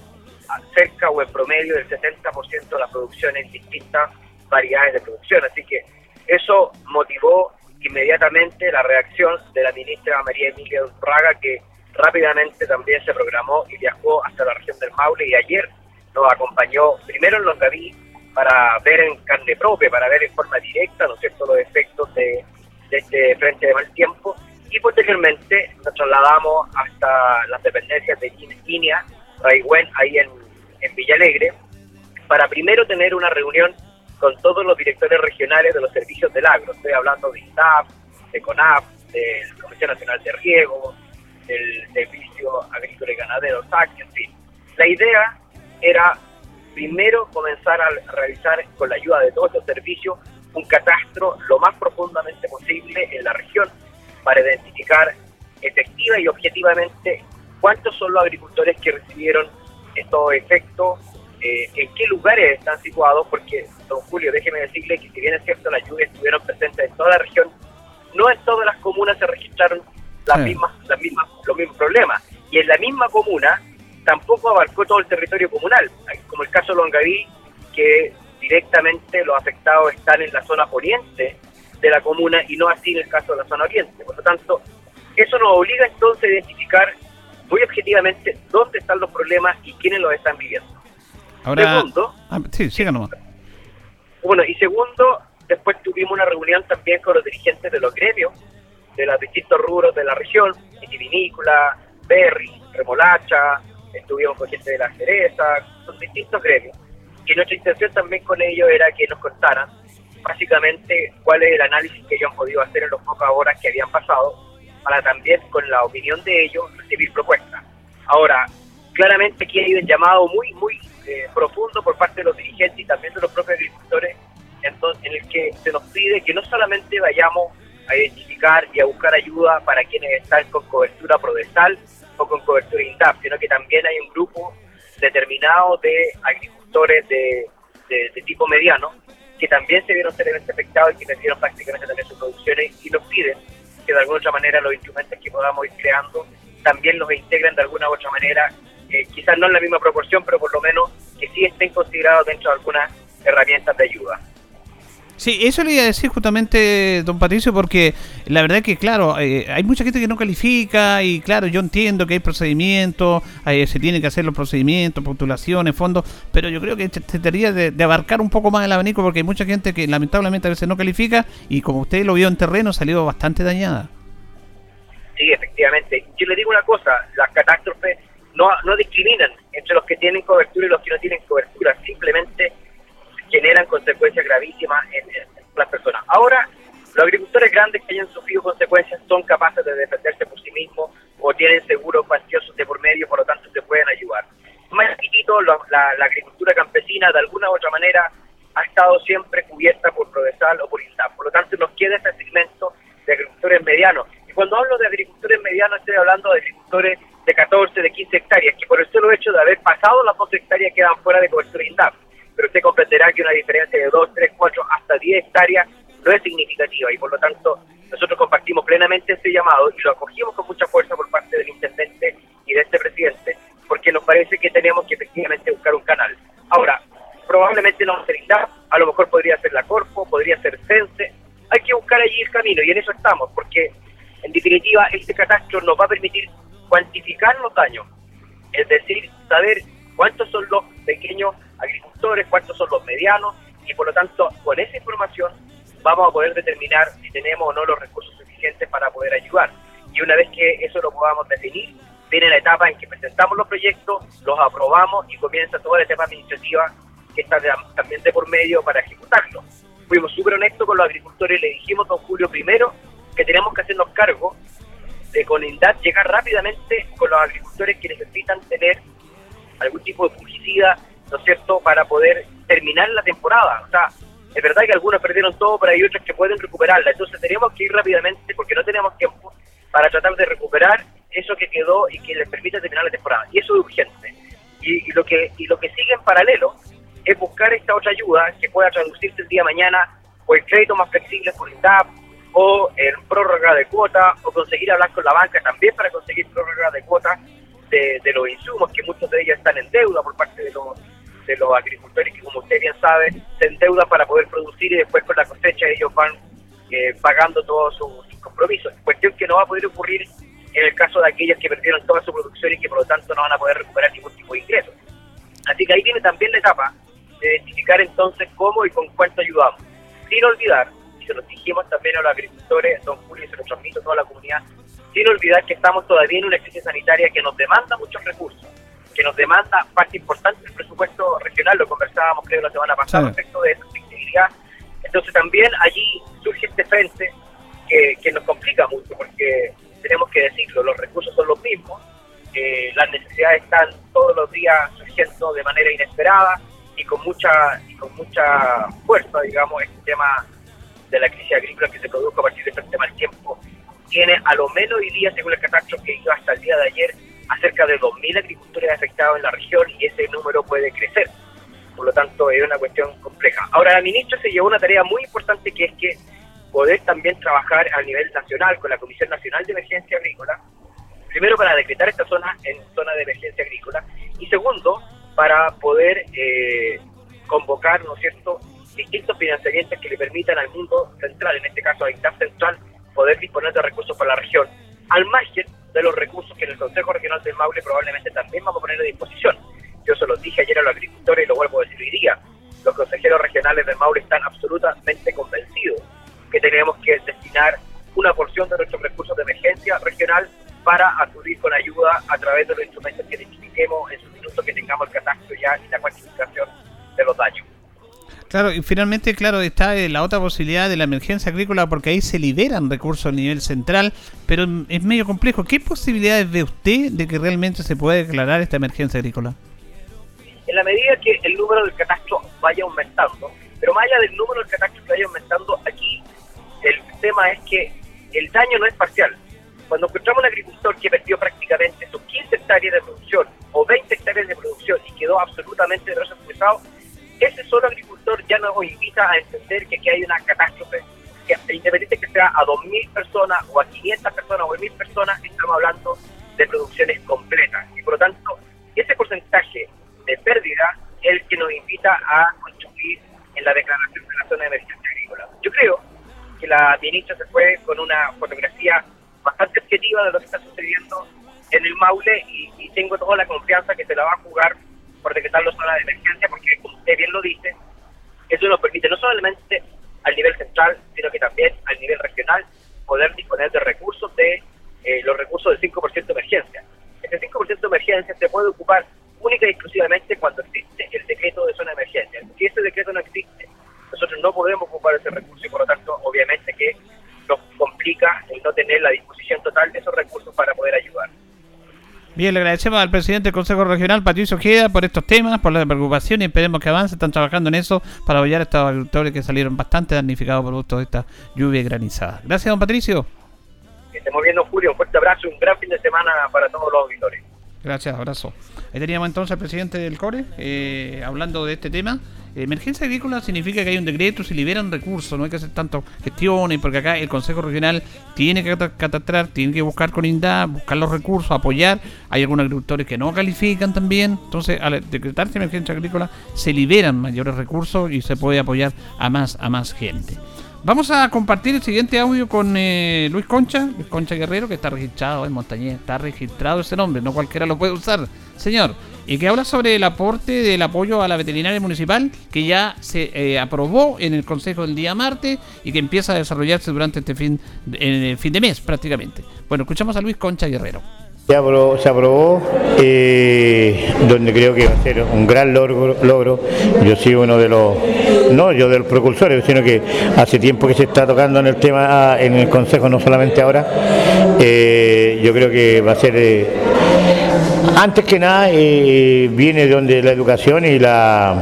cerca o en promedio del 70% de la producción en distintas variedades de producción. Así que eso motivó inmediatamente la reacción de la ministra María Emilia Urraga, que rápidamente también se programó y viajó hasta la región del Maule y ayer nos acompañó primero en Longaví para ver en carne propia, para ver en forma directa, ¿no es cierto?, los efectos de, este frente de mal tiempo y posteriormente nos trasladamos hasta las dependencias de Guinea, Raigüen, ahí en, en Villalegre, para primero tener una reunión con todos los directores regionales de los servicios del agro. Estoy hablando de INDAP, de CONAF, de la Comisión Nacional de Riego, del Servicio Agrícola y Ganadero, SAC, en fin. La idea era primero comenzar a realizar, con la ayuda de todos estos servicios, un catastro lo más profundamente posible en la región para identificar efectiva y objetivamente cuántos son los agricultores que recibieron estos efectos eh, en qué lugares están situados, porque, don Julio, déjeme decirle que si bien es cierto, las lluvias estuvieron presentes en toda la región, no en todas las comunas se registraron las mismas, las mismas, los mismos problemas. y en la misma comuna tampoco abarcó todo el territorio comunal, como el caso de Longaví, que directamente los afectados están en la zona oriente de la comuna y no así en el caso de la zona oriente. Por lo tanto, eso nos obliga entonces a identificar muy objetivamente dónde están los problemas y quiénes los están viviendo. Ahora, Segundo, ah, sí, siga nomás. bueno, y segundo, después tuvimos una reunión también con los dirigentes de los gremios, de los distintos rubros de la región, vitivinícola, berry, remolacha, estuvimos con gente de la cereza, con distintos gremios. Y nuestra intención también con ellos era que nos contaran básicamente cuál es el análisis que ellos han podido hacer en las pocas horas que habían pasado, para también con la opinión de ellos recibir propuestas. Ahora, claramente aquí hay un llamado muy, muy eh, profundo por parte de los dirigentes y también de los propios agricultores, entonces, en el que se nos pide que no solamente vayamos a identificar y a buscar ayuda para quienes están con cobertura prodesal o con cobertura INDAP, sino que también hay un grupo determinado de agricultores de, de, de tipo mediano que también se vieron seriamente afectados y que perdieron prácticamente también sus producciones y nos piden que de alguna otra manera los instrumentos que podamos ir creando también los integren de alguna u otra manera, eh, quizás no en la misma proporción, pero por lo menos que sí estén considerados dentro de algunas herramientas de ayuda. Sí, eso le iba a decir justamente, don Patricio, porque la verdad que, claro, eh, hay mucha gente que no califica y, claro, yo entiendo que hay procedimientos, eh, se tienen que hacer los procedimientos, postulaciones, fondos, pero yo creo que se trataría de, de, abarcar un poco más el abanico porque hay mucha gente que lamentablemente a veces no califica y, como usted lo vio en terreno, salió bastante dañada. Sí, efectivamente. Yo le digo una cosa, las catástrofes no, no discriminan entre los que tienen cobertura y los que no tienen cobertura, simplemente generan consecuencias gravísimas en, en, las personas. Ahora, los agricultores grandes que hayan sufrido consecuencias son capaces de defenderse por sí mismos o tienen seguros cuantiosos de por medio, por lo tanto se pueden ayudar. Más chiquito, la, la, la, agricultura campesina de alguna u otra manera ha estado siempre cubierta por Prodesal o por INDAP. Por lo tanto, nos queda ese segmento de agricultores medianos. Y cuando hablo de agricultores medianos, estoy hablando de agricultores de 14, de 15 hectáreas, que por el solo hecho de haber pasado las 12 hectáreas quedan fuera de cobertura INDAP pero usted comprenderá que una diferencia de 2, 3, 4, hasta 10 hectáreas no es significativa. Y por lo tanto nosotros compartimos plenamente este llamado y lo acogimos con mucha fuerza por parte del intendente y de este presidente porque nos parece que tenemos que efectivamente buscar un canal. Ahora, probablemente no será a lo mejor podría ser la Corpo, podría ser CENSE, hay que buscar allí el camino y en eso estamos porque en definitiva este catastro nos va a permitir cuantificar los daños, es decir, saber cuántos son los pequeños agricultores, cuántos son los medianos, y por lo tanto, con esa información vamos a poder determinar si tenemos o no los recursos suficientes para poder ayudar. Y una vez que eso lo podamos definir, viene la etapa en que presentamos los proyectos, los aprobamos y comienza toda la etapa administrativa que está también de por medio para ejecutarlo. Fuimos súper honestos con los agricultores y le dijimos a don Julio primero que tenemos que hacernos cargo de con INDAT llegar rápidamente con los agricultores que necesitan tener algún tipo de publicidad, ¿no es cierto?, para poder terminar la temporada. O sea, es verdad que algunos perdieron todo, pero hay otros que pueden recuperarla. Entonces tenemos que ir rápidamente porque no tenemos tiempo para tratar de recuperar eso que quedó y que les permita terminar la temporada. Y eso es urgente. Y, lo que y lo que sigue en paralelo es buscar esta otra ayuda que pueda traducirse el día de mañana o el crédito más flexible por INDAP o en prórroga de cuota o conseguir hablar con la banca también para conseguir prórroga de cuota de, los insumos, que muchos de ellos están en deuda por parte de los, de los agricultores que, como usted bien sabe, se endeudan para poder producir y después con la cosecha ellos van eh, pagando todos sus, compromisos. Cuestión que no va a poder ocurrir en el caso de aquellos que perdieron toda su producción y que por lo tanto no van a poder recuperar ningún tipo de ingresos. Así que ahí viene también la etapa de identificar entonces cómo y con cuánto ayudamos. Sin olvidar, se lo dijimos también a los agricultores, don Julio, y se lo transmito a toda la comunidad, sin olvidar que estamos todavía en una crisis sanitaria que nos demanda muchos recursos, que nos demanda parte importante del presupuesto regional, lo conversábamos creo la semana pasada sí. respecto de esa flexibilidad. Entonces también allí surge este frente que, que, nos complica mucho, porque tenemos que decirlo, los recursos son los mismos, eh, las necesidades están todos los días surgiendo de manera inesperada y con mucha y con mucha fuerza, digamos, este tema de la crisis agrícola que se produjo a partir de este mal tiempo tiene a lo menos hoy día, según el catastro que hizo hasta el día de ayer, a cerca de 2.000 agricultores afectados en la región y ese número puede crecer. Por lo tanto, es una cuestión compleja. Ahora, la ministra se llevó una tarea muy importante que es que poder también trabajar a nivel nacional con la Comisión Nacional de Emergencia Agrícola Primero, para decretar esta zona en zona de emergencia agrícola. Y segundo, para poder eh, convocar, ¿no es cierto?, distintos financiamientos que le permitan al mundo central, en este caso a INTAF Central, poder disponer de recursos para la región, al margen de los recursos que en el Consejo Regional del Maule probablemente también vamos a poner a disposición. Yo se los dije ayer a los agricultores y lo vuelvo a decir hoy día. Los consejeros regionales del Maule están absolutamente convencidos que tenemos que destinar una porción de nuestros recursos de emergencia regional para acudir con ayuda a través de los instrumentos que identifiquemos en su minuto que tengamos el catastro ya y la cuantificación de los daños. Claro, y finalmente, claro, está eh, la otra posibilidad de la emergencia agrícola porque ahí se liberan recursos a nivel central, pero es medio complejo. ¿Qué posibilidades ve usted de que realmente se pueda declarar esta emergencia agrícola? En la medida que el número del catastro vaya aumentando, pero más allá del número del catastro que vaya aumentando, aquí el tema es que el daño no es parcial. Cuando encontramos un agricultor que perdió prácticamente sus 15 hectáreas de producción o 20 hectáreas de producción y quedó absolutamente desexpresado, ese solo agricultor ya nos invita a entender que aquí hay una catástrofe. Que independiente que sea a 2.000 personas o a 500 personas o a 1.000 personas, estamos hablando de producciones completas. Y por lo tanto, ese porcentaje de pérdida es el que nos invita a construir en la declaración de la zona de emergencia agrícola. Yo creo que la ministra se fue con una fotografía bastante objetiva de lo que está sucediendo en el Maule y, y tengo toda la confianza que se la va a jugar por decretarlo zona de emergencia, porque como usted bien lo dice, eso nos permite no solamente al nivel central, sino que también al nivel regional poder disponer de recursos de eh, los recursos del 5% de emergencia. Ese 5% de emergencia se puede ocupar única y exclusivamente cuando existe el decreto de zona de emergencia. Si ese decreto no existe, nosotros no podemos ocupar ese recurso y por lo tanto obviamente que nos complica el no tener la disposición total de esos recursos para poder ayudar. Bien, le agradecemos al presidente del Consejo Regional, Patricio Ojeda, por estos temas, por la preocupación y esperemos que avance. Están trabajando en eso para apoyar a estos agricultores que salieron bastante damnificados por toda esta lluvia granizada. Gracias, don Patricio. Que estemos viendo, Julio. Un fuerte abrazo y un gran fin de semana para todos los auditores. Gracias, abrazo. Ahí teníamos entonces al presidente del CORE eh, hablando de este tema. Emergencia agrícola significa que hay un decreto, se liberan recursos, no hay que hacer tanto gestiones, porque acá el Consejo Regional tiene que catastrar, tiene que buscar con INDA, buscar los recursos, apoyar. Hay algunos agricultores que no califican también. Entonces, al decretarse emergencia agrícola, se liberan mayores recursos y se puede apoyar a más, a más gente. Vamos a compartir el siguiente audio con eh, Luis Concha, Luis Concha Guerrero, que está registrado en Montañés, está registrado ese nombre, no cualquiera lo puede usar, señor, y que habla sobre el aporte del apoyo a la veterinaria municipal, que ya se eh, aprobó en el Consejo del día martes y que empieza a desarrollarse durante este fin, en el fin de mes prácticamente. Bueno, escuchamos a Luis Concha Guerrero. Se aprobó, se aprobó eh, donde creo que va a ser un gran logro, logro. Yo soy uno de los, no yo de los precursores, sino que hace tiempo que se está tocando en el tema, en el Consejo, no solamente ahora. Eh, yo creo que va a ser, antes que nada, eh, viene donde la educación y la,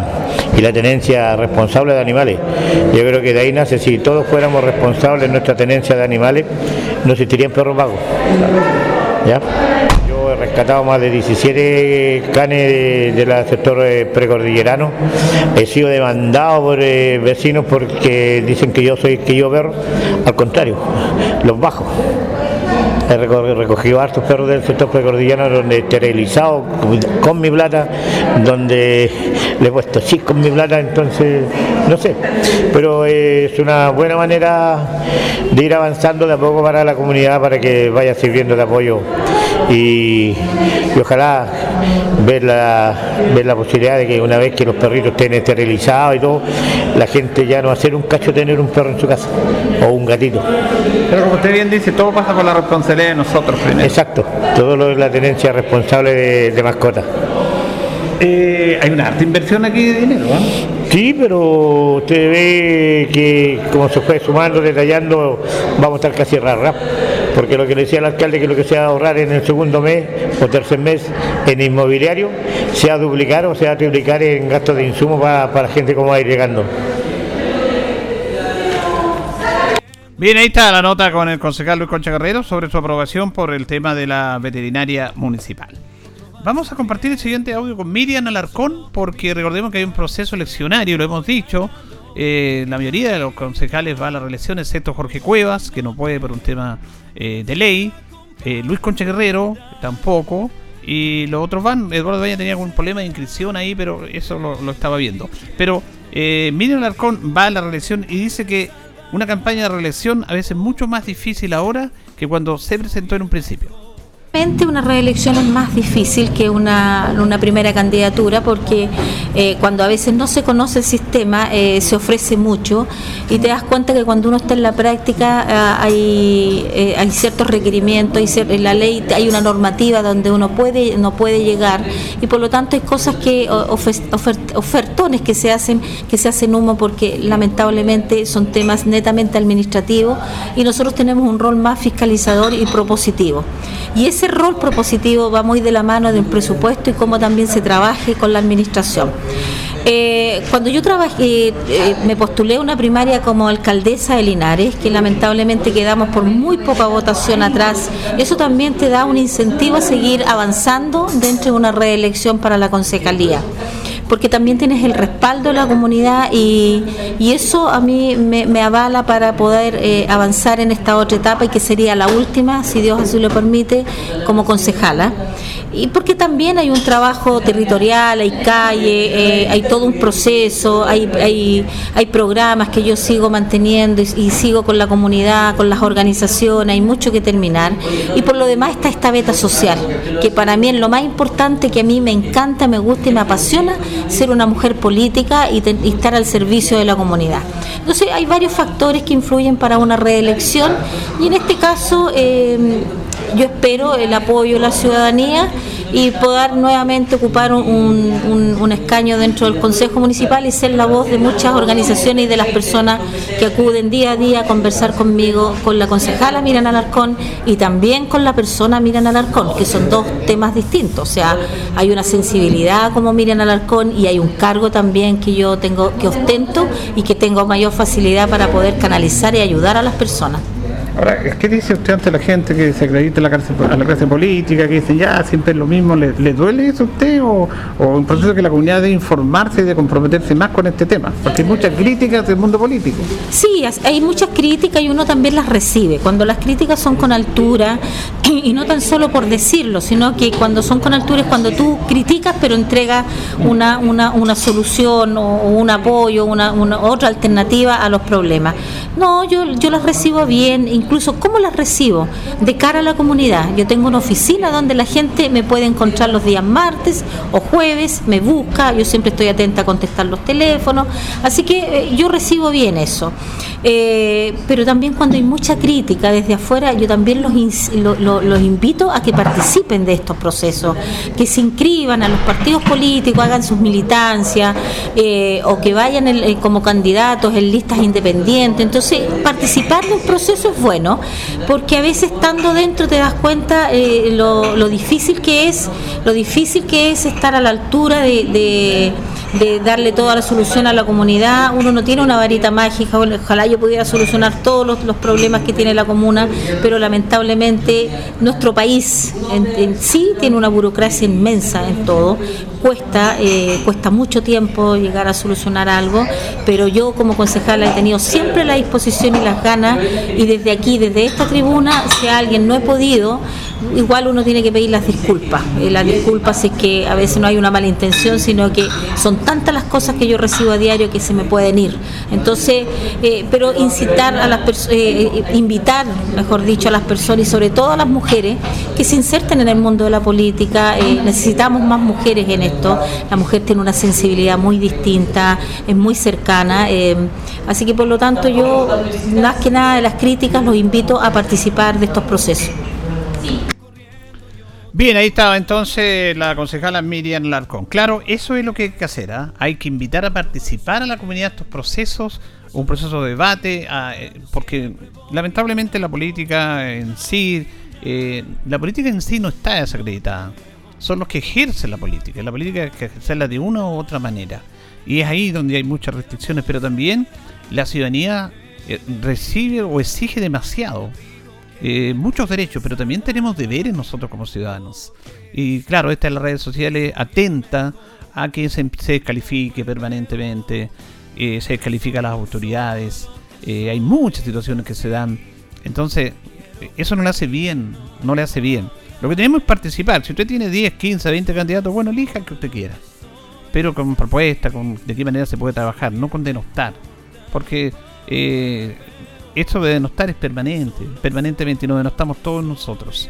y la tenencia responsable de animales. Yo creo que de ahí nace, si todos fuéramos responsables de nuestra tenencia de animales, no existirían perros vagos. ¿Ya? Yo he rescatado más de 17 canes del de sector eh, precordillerano. He sido demandado por eh, vecinos porque dicen que yo soy que yo perro. Al contrario, los bajo. He recogido hartos perros del sector precordillerano donde he esterilizado con mi plata, donde le he puesto chis con mi plata, entonces no sé. Pero es una buena manera de ir avanzando de a poco para la comunidad para que vaya sirviendo de apoyo y, y ojalá ver la, ver la posibilidad de que una vez que los perritos estén esterilizados y todo, la gente ya no va a ser un cacho tener un perro en su casa o un gatito. Pero como usted bien dice, todo pasa por la responsabilidad de nosotros primero. Exacto, todo lo es la tenencia responsable de, de mascotas. Eh, hay una alta inversión aquí de dinero, ¿eh? Sí, pero usted ve que como se fue sumando, detallando, vamos a estar casi rara, porque lo que le decía el alcalde que lo que se va a ahorrar en el segundo mes o tercer mes en inmobiliario se va a duplicar o se va a triplicar en gastos de insumos para, para gente como va a ir llegando. Bien, ahí está la nota con el concejal Luis Concha Guerrero sobre su aprobación por el tema de la veterinaria municipal. Vamos a compartir el siguiente audio con Miriam Alarcón porque recordemos que hay un proceso eleccionario, lo hemos dicho. Eh, la mayoría de los concejales va a la reelección, excepto Jorge Cuevas, que no puede por un tema eh, de ley. Eh, Luis Concha Guerrero tampoco. Y los otros van. Eduardo Valle tenía algún problema de inscripción ahí, pero eso lo, lo estaba viendo. Pero Miriam Alarcón va a la reelección y dice que una campaña de reelección a veces es mucho más difícil ahora que cuando se presentó en un principio. Una reelección es más difícil que una, una primera candidatura porque eh, cuando a veces no se conoce el sistema eh, se ofrece mucho y te das cuenta que cuando uno está en la práctica ah, hay, eh, hay ciertos requerimientos, hay cier- la ley hay una normativa donde uno puede no puede llegar y por lo tanto hay cosas que ofertones que se hacen que se hacen humo porque lamentablemente son temas netamente administrativos y nosotros tenemos un rol más fiscalizador y propositivo. Y ese rol propositivo va muy de la mano de un presupuesto y cómo también se trabaje con la administración. Eh, cuando yo trabajé, eh, me postulé una primaria como alcaldesa de Linares, que lamentablemente quedamos por muy poca votación atrás. Eso también te da un incentivo a seguir avanzando dentro de una reelección para la concejalía porque también tienes el respaldo de la comunidad y, y eso a mí me, me avala para poder eh, avanzar en esta otra etapa y que sería la última, si Dios así lo permite, como concejala. Y porque también hay un trabajo territorial, hay calle, eh, hay todo un proceso, hay, hay, hay programas que yo sigo manteniendo y, y sigo con la comunidad, con las organizaciones, hay mucho que terminar. Y por lo demás está esta beta social, que para mí es lo más importante, que a mí me encanta, me gusta y me apasiona ser una mujer política y, y estar al servicio de la comunidad. Entonces hay varios factores que influyen para una reelección y en este caso eh, yo espero el apoyo de la ciudadanía y poder nuevamente ocupar un, un- un escaño dentro del Consejo Municipal y ser la voz de muchas organizaciones y de las personas que acuden día a día a conversar conmigo, con la concejala Miriam Alarcón y también con la persona Miriam Alarcón, que son dos temas distintos. O sea, hay una sensibilidad como Miriam Alarcón y hay un cargo también que yo tengo, que ostento y que tengo mayor facilidad para poder canalizar y ayudar a las personas. Ahora, ¿qué dice usted ante la gente que se acredita a la, clase, a la clase política, que dicen ya siempre es lo mismo? ¿Le, le duele eso a usted o, o un proceso que la comunidad debe informarse y de comprometerse más con este tema? Porque hay muchas críticas del mundo político. Sí, hay muchas críticas y uno también las recibe. Cuando las críticas son con altura, y no tan solo por decirlo, sino que cuando son con altura es cuando tú criticas pero entregas una, una, una solución o un apoyo, una, una otra alternativa a los problemas. No, yo, yo las recibo bien, incluso ¿cómo las recibo? De cara a la comunidad. Yo tengo una oficina donde la gente me puede encontrar los días martes o jueves, me busca, yo siempre estoy atenta a contestar los teléfonos, así que eh, yo recibo bien eso. Eh, pero también cuando hay mucha crítica desde afuera, yo también los, invito a que participen de estos procesos, que se inscriban a los partidos políticos, hagan sus militancias eh, o que vayan como candidatos en listas independientes. Entonces, participar de un proceso es bueno, porque a veces estando dentro te das cuenta eh, lo, difícil que es, lo difícil que es estar a la altura de- de darle toda la solución a la comunidad. Uno no tiene una varita mágica, ojalá yo pudiera solucionar todos los, los problemas que tiene la comuna, pero lamentablemente nuestro país en, sí tiene una burocracia inmensa en todo. Cuesta, eh, cuesta mucho tiempo llegar a solucionar algo, pero yo como concejala he tenido siempre la disposición y las ganas y desde aquí, desde esta tribuna, si alguien no he podido, igual uno tiene que pedir las disculpas. Eh, las disculpas es que a veces no hay una mala intención, sino que son tantas las cosas que yo recibo a diario que se me pueden ir. Entonces, eh, pero incitar a las personas, invitar, mejor dicho, a las personas y sobre todo a las mujeres que se inserten en el mundo de la política. Eh, necesitamos más mujeres en esto. La mujer tiene una sensibilidad muy distinta, es muy cercana. eh, así que por lo tanto yo, más que nada de las críticas, los invito a participar de estos procesos. Bien, ahí estaba entonces la concejala Miriam Larcón. Claro, eso es lo que hay que hacer. ¿ah? Hay que invitar a participar a la comunidad de estos procesos, un proceso de debate, ah, eh, porque lamentablemente la política en sí, eh, la política en sí no está desacreditada. Son los que ejercen la política. La política hay que ejercerla de una u otra manera. Y es ahí donde hay muchas restricciones, pero también la ciudadanía eh, recibe o exige demasiado eh, muchos derechos, pero también tenemos deberes nosotros como ciudadanos. Y claro, esta en las redes sociales atenta a que se, se descalifique permanentemente, eh, se descalifica a las autoridades, eh, hay muchas situaciones que se dan. Entonces, eso no le hace bien, no le hace bien. Lo que tenemos es participar. Si usted tiene 10, 15, 20 candidatos, bueno, elija el que usted quiera. Pero con propuesta, con de qué manera se puede trabajar, no con denostar. Porque esto de denostar es permanente, permanentemente, y nos denostamos todos nosotros.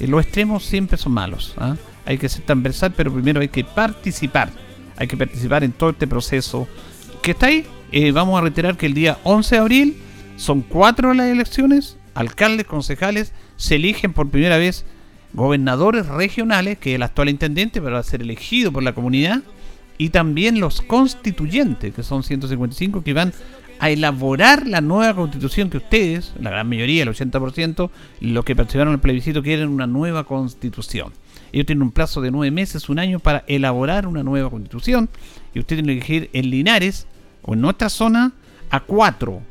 Eh, los extremos siempre son malos. ¿ah? Hay que ser transversal, pero primero hay que participar. Hay que participar en todo este proceso que está ahí. Eh, vamos a reiterar que el día 11 de abril son cuatro las elecciones. Alcaldes, concejales, se eligen por primera vez gobernadores regionales, que es el actual intendente, pero va a ser elegido por la comunidad, y también los constituyentes, que son 155, que van a elaborar la nueva constitución que ustedes, la gran mayoría, el 80%, los que participaron en el plebiscito quieren una nueva constitución. Ellos tienen un plazo de nueve meses, un año para elaborar una nueva constitución y usted tiene que elegir en Linares o en nuestra zona a cuatro.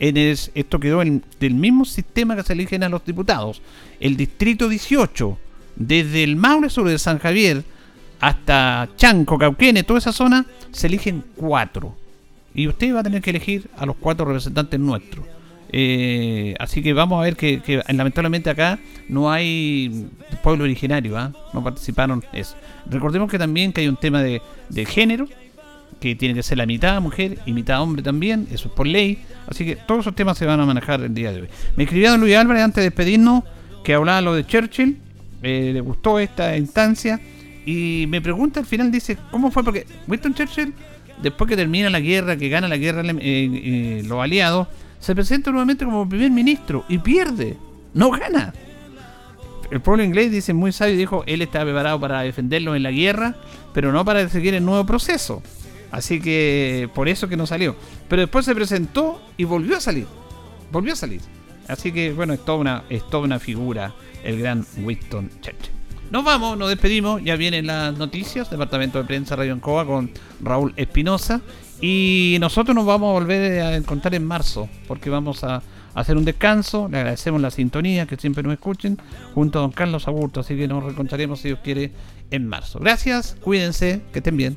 En esto quedó en, del mismo sistema que se eligen a los diputados. El distrito 18, desde el Maule sobre San Javier hasta Chanco, Cauquene, toda esa zona, se eligen cuatro y usted va a tener que elegir a los cuatro representantes nuestros. Eh, así que vamos a ver que, lamentablemente acá no hay pueblo originario, ¿ah? no participaron eso. Recordemos que también que hay un tema de, género, que tiene que ser la mitad mujer y mitad hombre también, eso es por ley. Así que todos esos temas se van a manejar el día de hoy. Me escribió don Luis Álvarez antes de despedirnos que hablaba lo de Churchill, eh, le gustó esta instancia y me pregunta al final, dice, ¿cómo fue? Porque Winston Churchill después que termina la guerra, que gana la guerra eh, eh, los aliados, se presenta nuevamente como primer ministro y pierde, no gana. El pueblo inglés dice muy sabio, dijo, él estaba preparado para defenderlo en la guerra, pero no para seguir el nuevo proceso. Así que por eso que no salió. Pero después se presentó y volvió a salir. Volvió a salir. Así que bueno, es toda una, es toda una figura el gran Winston Churchill. Nos vamos, nos despedimos. Ya vienen las noticias. Departamento de Prensa Radio Ancoa con Raúl Espinosa. Y nosotros nos vamos a volver a encontrar en marzo. Porque vamos a hacer un descanso. Le agradecemos la sintonía, que siempre nos escuchen. Junto a don Carlos Agurto. Así que nos reencontraremos, si Dios quiere, en marzo. Gracias, cuídense, que estén bien.